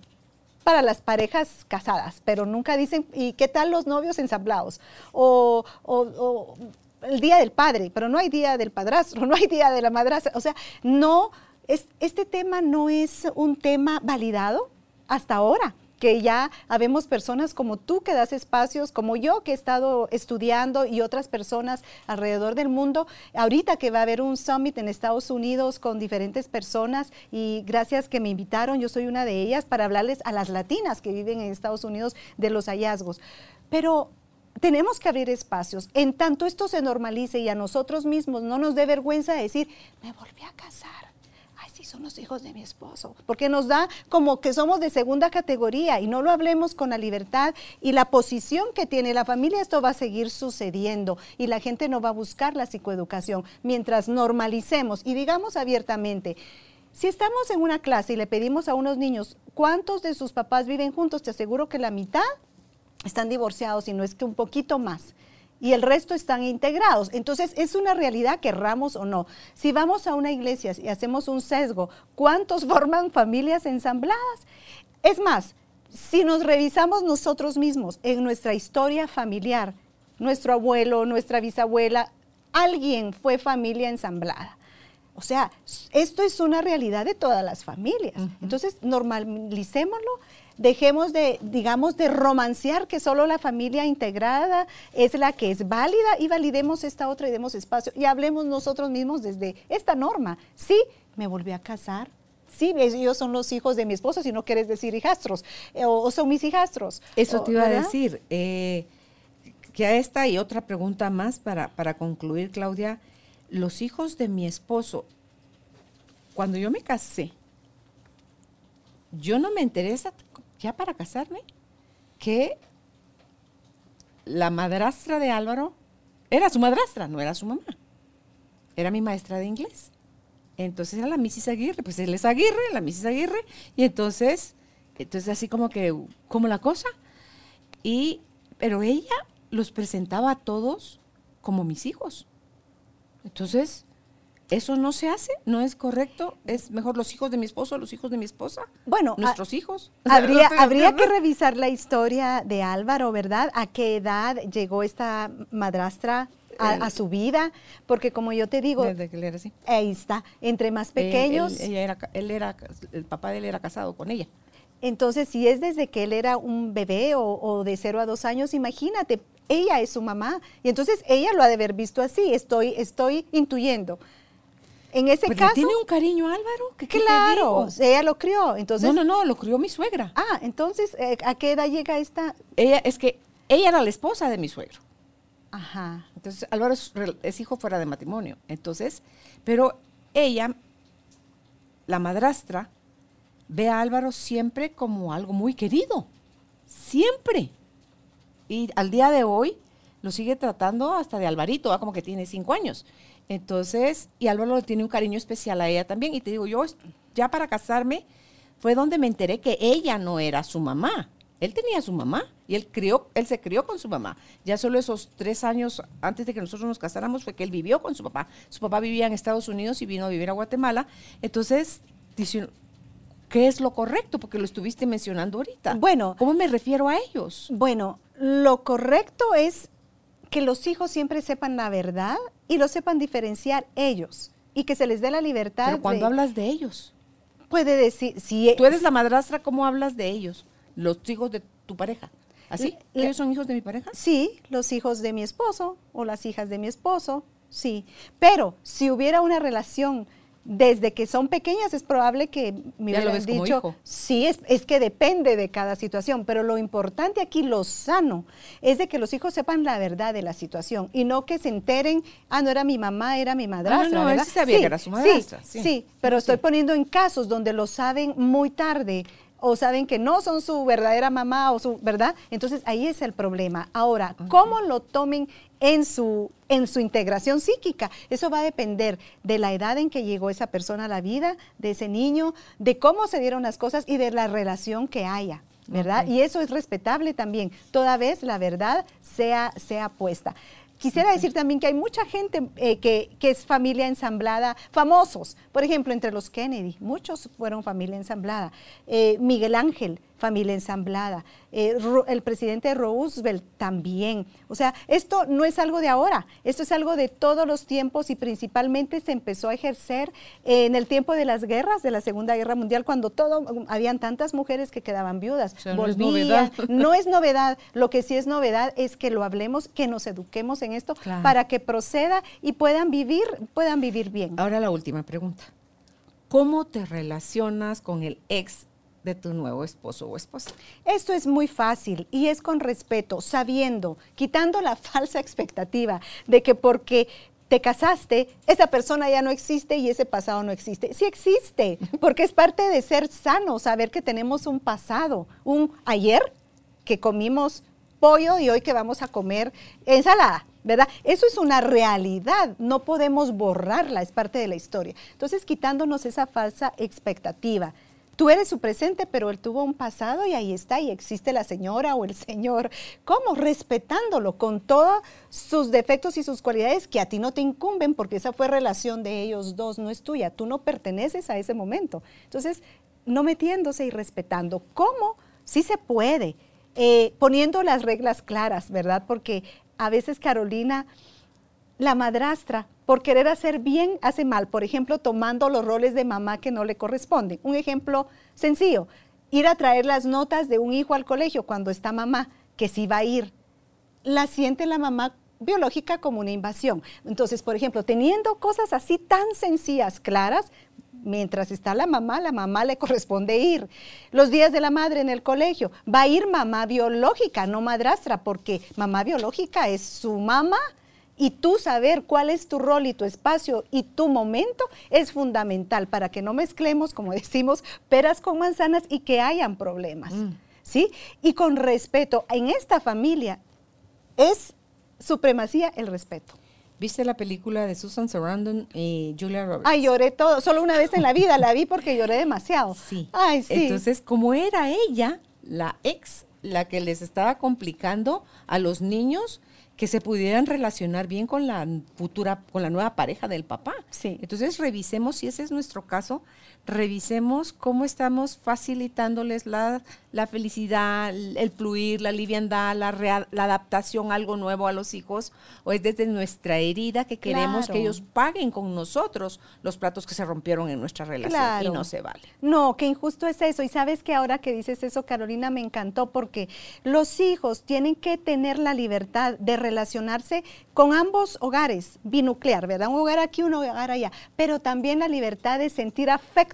Para las parejas casadas, pero nunca dicen, ¿y qué tal los novios ensamblados? O, el día del padre, pero no hay día del padrastro, [LAUGHS] no hay día de la madrastra. O sea, no, es, este tema no es un tema validado hasta ahora que ya habemos personas como tú que das espacios, como yo que he estado estudiando y otras personas alrededor del mundo. Ahorita que va a haber un summit en Estados Unidos con diferentes personas y gracias que me invitaron, yo soy una de ellas para hablarles a las latinas que viven en Estados Unidos de los hallazgos. Pero tenemos que abrir espacios. En tanto esto se normalice y a nosotros mismos no nos dé vergüenza decir, me volví a casar son los hijos de mi esposo, porque nos da como que somos de segunda categoría y no lo hablemos con la libertad y la posición que tiene. La familia, esto va a seguir sucediendo y la gente no va a buscar la psicoeducación mientras normalicemos. Y digamos abiertamente, si estamos en una clase y le pedimos a unos niños cuántos de sus papás viven juntos, te aseguro que la mitad están divorciados y no es que un poquito más y el resto están integrados. Entonces, es una realidad, querramos o no. Si vamos a una iglesia y hacemos un sesgo, ¿cuántos [LAUGHS] forman familias ensambladas? Es más, si nos revisamos nosotros mismos en nuestra historia familiar, nuestro abuelo, nuestra bisabuela, alguien fue familia ensamblada. O sea, esto es una realidad de todas las familias. Entonces, normalicémoslo dejemos de, digamos, de romancear que solo la familia integrada es la que es válida y validemos esta otra y demos espacio y hablemos nosotros mismos desde esta norma. Sí, me volví a casar. Sí, ellos son los hijos de mi esposo, si no quieres decir hijastros, eh, o, son mis hijastros. Eso te iba a decir. Eh, que a esta y otra pregunta más para, para concluir, Claudia. Los hijos de mi esposo, cuando yo me casé, yo no me interesa ya para casarme, que la madrastra de Álvaro era su madrastra, no era su mamá. Era mi maestra de inglés. Entonces era la Mrs. Aguirre, pues él es Aguirre, la Mrs. Aguirre, y entonces, entonces así como que, como la cosa. Y, pero ella los presentaba a todos como mis hijos. Entonces, eso no se hace, no es correcto. Es mejor los hijos de mi esposo, los hijos de mi esposa. Bueno, nuestros hijos. Habría, habría que revisar la historia de Álvaro, ¿verdad? ¿A qué edad llegó esta madrastra a, su vida? Porque como yo te digo, desde que él era así. Ahí está. Entre más pequeños. él, era, él era, el papá de él era casado con ella. Entonces, si es desde que él era un bebé o, o de cero a dos años, imagínate, ella es su mamá. Y entonces ella lo ha de haber visto así. Estoy, estoy intuyendo. En ese caso. ¿Tiene un cariño Álvaro? ¿Qué, claro, ella lo crió. Entonces, no, no, no, lo crió mi suegra. Ah, entonces, eh, ¿a qué edad llega esta? Ella, es que ella era la esposa de mi suegro. Ajá. Entonces, Álvaro es hijo fuera de matrimonio. Entonces, pero ella, la madrastra, ve a Álvaro siempre como algo muy querido. Siempre. Y al día de hoy lo sigue tratando hasta de Alvarito, ¿va? como que tiene cinco años. Entonces, y Álvaro le tiene un cariño especial a ella también. Y te digo, yo ya para casarme fue donde me enteré que ella no era su mamá. Él tenía su mamá y él crió, él se crió con su mamá. Ya solo esos tres años antes de que nosotros nos casáramos fue que él vivió con su papá. Su papá vivía en Estados Unidos y vino a vivir a Guatemala. Entonces, ¿qué es lo correcto? Porque lo estuviste mencionando ahorita. Bueno. ¿cómo me refiero a ellos? Bueno, lo correcto es que los hijos siempre sepan la verdad y lo sepan diferenciar ellos y que se les dé la libertad. Pero cuando de- hablas de ellos, puede decir si tú eres la madrastra, ¿cómo hablas de ellos? Los hijos de tu pareja. ¿Así? Le- ¿Ellos son hijos de mi pareja? Sí, los hijos de mi esposo o las hijas de mi esposo, sí. Pero si hubiera una relación desde que son pequeñas, es probable que me Ya lo ves como dicho, hijo. sí, es, es que depende de cada situación, pero lo importante aquí, lo sano, es de que los hijos sepan la verdad de la situación y no que se enteren, ah, no era mi mamá, era mi madrastra, no, él ¿verdad? sí sabía que era su madrastra, Sí, sí. sí, pero estoy poniendo en casos donde lo saben muy tarde o saben que no son su verdadera mamá o su, ¿verdad? Entonces ahí es el problema. Ahora, ¿cómo lo tomen en su, en su integración psíquica? Eso va a depender de la edad en que llegó esa persona a la vida, de ese niño, de cómo se dieron las cosas y de la relación que haya. ¿Verdad? Y eso es respetable también, toda vez la verdad sea, sea puesta. Quisiera decir también que hay mucha gente eh, que, que es familia ensamblada, famosos, por ejemplo, entre los Kennedy, muchos fueron familia ensamblada. Eh, Miguel Ángel, familia ensamblada. Eh, el presidente Roosevelt también. O sea, esto no es algo de ahora, esto es algo de todos los tiempos y principalmente se empezó a ejercer en el tiempo de las guerras, de la Segunda Guerra Mundial, cuando todo, habían tantas mujeres que quedaban viudas. O sea, no es volvían, novedad. [LAUGHS] no es novedad, lo que sí es novedad es que lo hablemos, que nos eduquemos en esto Claro. para que proceda y puedan vivir, puedan vivir bien. Ahora la última pregunta. ¿Cómo te relacionas con el ex de tu nuevo esposo o esposa? Esto es muy fácil y es con respeto, sabiendo, quitando la [LAUGHS] falsa expectativa de que porque te casaste, esa persona ya no existe y ese pasado no existe. Sí existe, [LAUGHS] porque es parte de ser sano, saber que tenemos un pasado, un ayer que comimos pollo y hoy que vamos a comer ensalada, ¿verdad? Eso es una realidad, no podemos borrarla, es parte de la historia. Entonces, quitándonos esa falsa expectativa. Tú eres su presente, pero él tuvo un pasado y ahí está, y existe la señora o el señor. ¿Cómo? Respetándolo con todos sus defectos y sus cualidades que a ti no te incumben, porque esa fue relación de ellos dos, no es tuya. Tú no perteneces a ese momento. Entonces, no metiéndose y respetando. ¿Cómo? Sí se puede. Eh, poniendo las reglas claras, ¿verdad? Porque a veces Carolina la madrastra, por querer hacer bien, hace mal. Por ejemplo, tomando los roles de mamá que no le corresponden. Un ejemplo sencillo, ir a traer las notas de un hijo al colegio cuando está mamá, que sí va a ir. La siente la mamá biológica como una invasión. Entonces, por ejemplo, teniendo cosas así tan sencillas, claras, mientras está la mamá, la mamá le corresponde ir. Los días de la madre en el colegio, va a ir mamá biológica, no madrastra, porque mamá biológica es su mamá y tú saber cuál es tu rol y tu espacio y tu momento es fundamental para que no mezclemos, como [LAUGHS] decimos, peras con manzanas y que hayan problemas. ¿Sí? Y con respeto, en esta familia es supremacía el respeto. ¿Viste la película de Susan Sarandon y Julia Roberts? Ay, lloré todo, solo una vez en la vida la vi porque lloré demasiado. Sí. Ay, sí. Entonces, como era ella, la ex, la que les estaba complicando a los niños que se pudieran relacionar bien con la futura, con la nueva pareja del papá. Sí. Entonces, revisemos, si ese es nuestro caso, revisemos cómo estamos facilitándoles la, la felicidad, el fluir, la liviandad, la, rea- la adaptación a algo nuevo a los hijos, o es desde nuestra herida que queremos Claro. que ellos paguen con nosotros los platos que se rompieron en nuestra relación y no se vale. No, qué injusto es eso. Y sabes que ahora que dices eso, Carolina, me encantó porque los hijos tienen que tener la libertad de relacionarse con ambos hogares, binuclear, ¿verdad? Un hogar aquí, un hogar allá, pero también la libertad de sentir afecto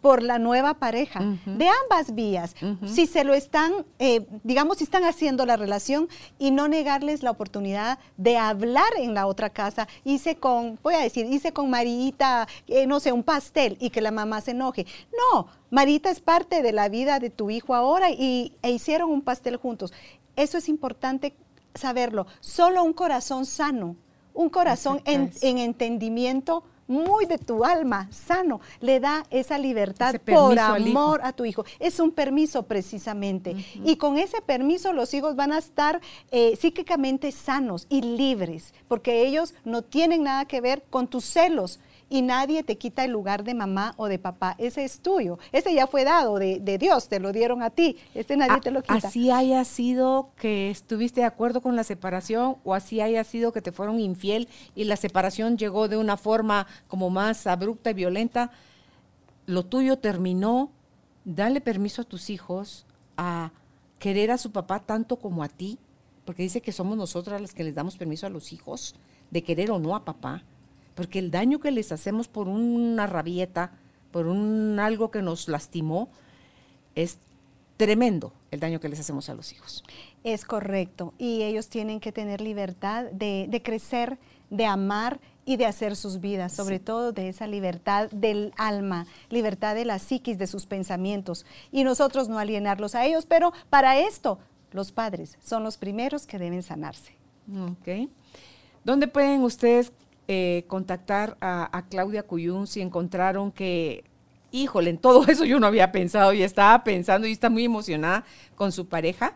por la nueva pareja, de ambas vías. Si se lo están, eh, digamos, si están haciendo la relación y no negarles la oportunidad de hablar en la otra casa, hice con, voy a decir, hice con Marita, eh, no sé, un pastel y que la mamá se enoje. No, Marita es parte de la vida de tu hijo ahora y, e hicieron un pastel juntos. Eso es importante saberlo. Solo un corazón sano, un corazón en, en entendimiento muy de tu alma, sano, le da esa libertad por amor a tu hijo. Es un permiso precisamente. Y con ese permiso los hijos van a estar eh, psíquicamente sanos y libres, porque ellos no tienen nada que ver con tus celos y nadie te quita el lugar de mamá o de papá. Ese es tuyo. Ese ya fue dado de, Dios, te lo dieron a ti. Ese nadie te lo quita. Así haya sido que estuviste de acuerdo con la separación o así haya sido que te fueron infiel y la separación llegó de una forma como más abrupta y violenta. Lo tuyo terminó. Dale permiso a tus hijos a querer a su papá tanto como a ti, porque dice que somos nosotras las que les damos permiso a los hijos de querer o no a papá porque el daño que les hacemos por una rabieta, por un algo que nos lastimó, es tremendo el daño que les hacemos a los hijos. Es correcto. Y ellos tienen que tener libertad de, crecer, de amar y de hacer sus vidas, sobre todo de esa libertad del alma, libertad de la psiquis, de sus pensamientos. Y nosotros no alienarlos a ellos, pero para esto los padres son los primeros que deben sanarse. Ok. ¿Dónde pueden ustedes eh, contactar a, Claudia Cuyún si encontraron que, híjole, en todo eso yo no había pensado y estaba pensando y está muy emocionada con su pareja,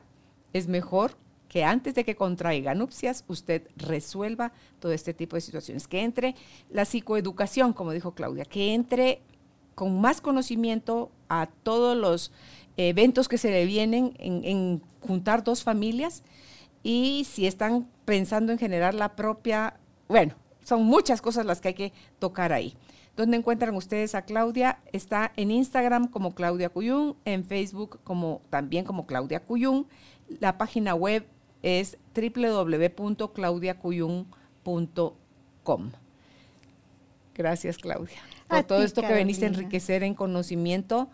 es mejor que antes de que contraiga nupcias usted resuelva todo este tipo de situaciones, que entre la psicoeducación, como dijo Claudia, que entre con más conocimiento a todos los eventos que se le vienen en juntar dos familias y si están pensando en generar la propia, bueno, son muchas cosas las que hay que tocar ahí. ¿Dónde encuentran ustedes a Claudia? Está en Instagram como Claudia Cuyún, en Facebook como también como Claudia Cuyún. La página web es www.claudiacuyun.com. Gracias, Claudia, por todo esto que veniste a enriquecer en conocimiento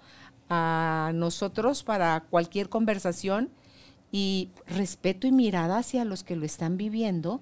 a nosotros para cualquier conversación y respeto y mirada hacia los que lo están viviendo,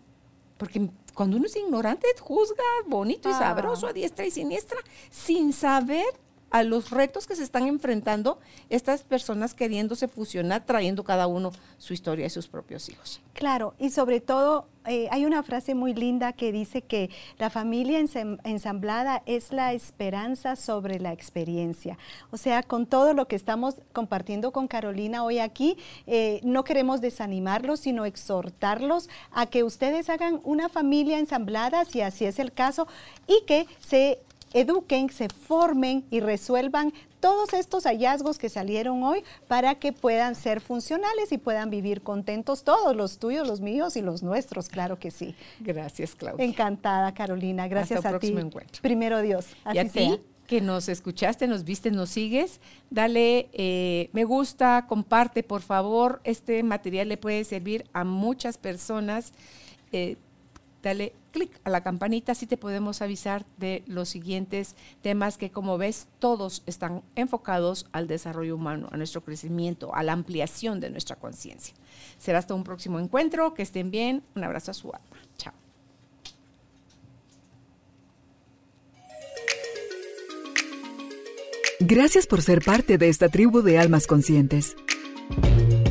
porque cuando uno es ignorante, juzga bonito y ah. sabroso a diestra y siniestra, sin saber a los retos que se están enfrentando estas personas queriéndose fusionar, trayendo cada uno su historia y sus propios hijos. Claro, y sobre todo eh, hay una frase muy linda que dice que la familia ensamblada es la esperanza sobre la experiencia. O sea, con todo lo que estamos compartiendo con Carolina hoy aquí, eh, no queremos desanimarlos, sino exhortarlos a que ustedes hagan una familia ensamblada, si así es el caso, y que se eduquen, se formen y resuelvan todos estos hallazgos que salieron hoy para que puedan ser funcionales y puedan vivir contentos todos, los tuyos, los míos y los nuestros, claro que sí. Gracias, Claudia. Encantada, Carolina. Gracias Hasta a ti. Encuentro. Primero Dios. y a ti que nos escuchaste, nos viste, nos sigues, dale eh, me gusta, comparte, por favor. Este material le puede servir a muchas personas. Eh, dale clic a la campanita, así te podemos avisar de los siguientes temas que como ves todos están enfocados al desarrollo humano, a nuestro crecimiento, a la ampliación de nuestra conciencia. Será hasta un próximo encuentro, que estén bien, un abrazo a su alma. Chao. Gracias por ser parte de esta tribu de almas conscientes.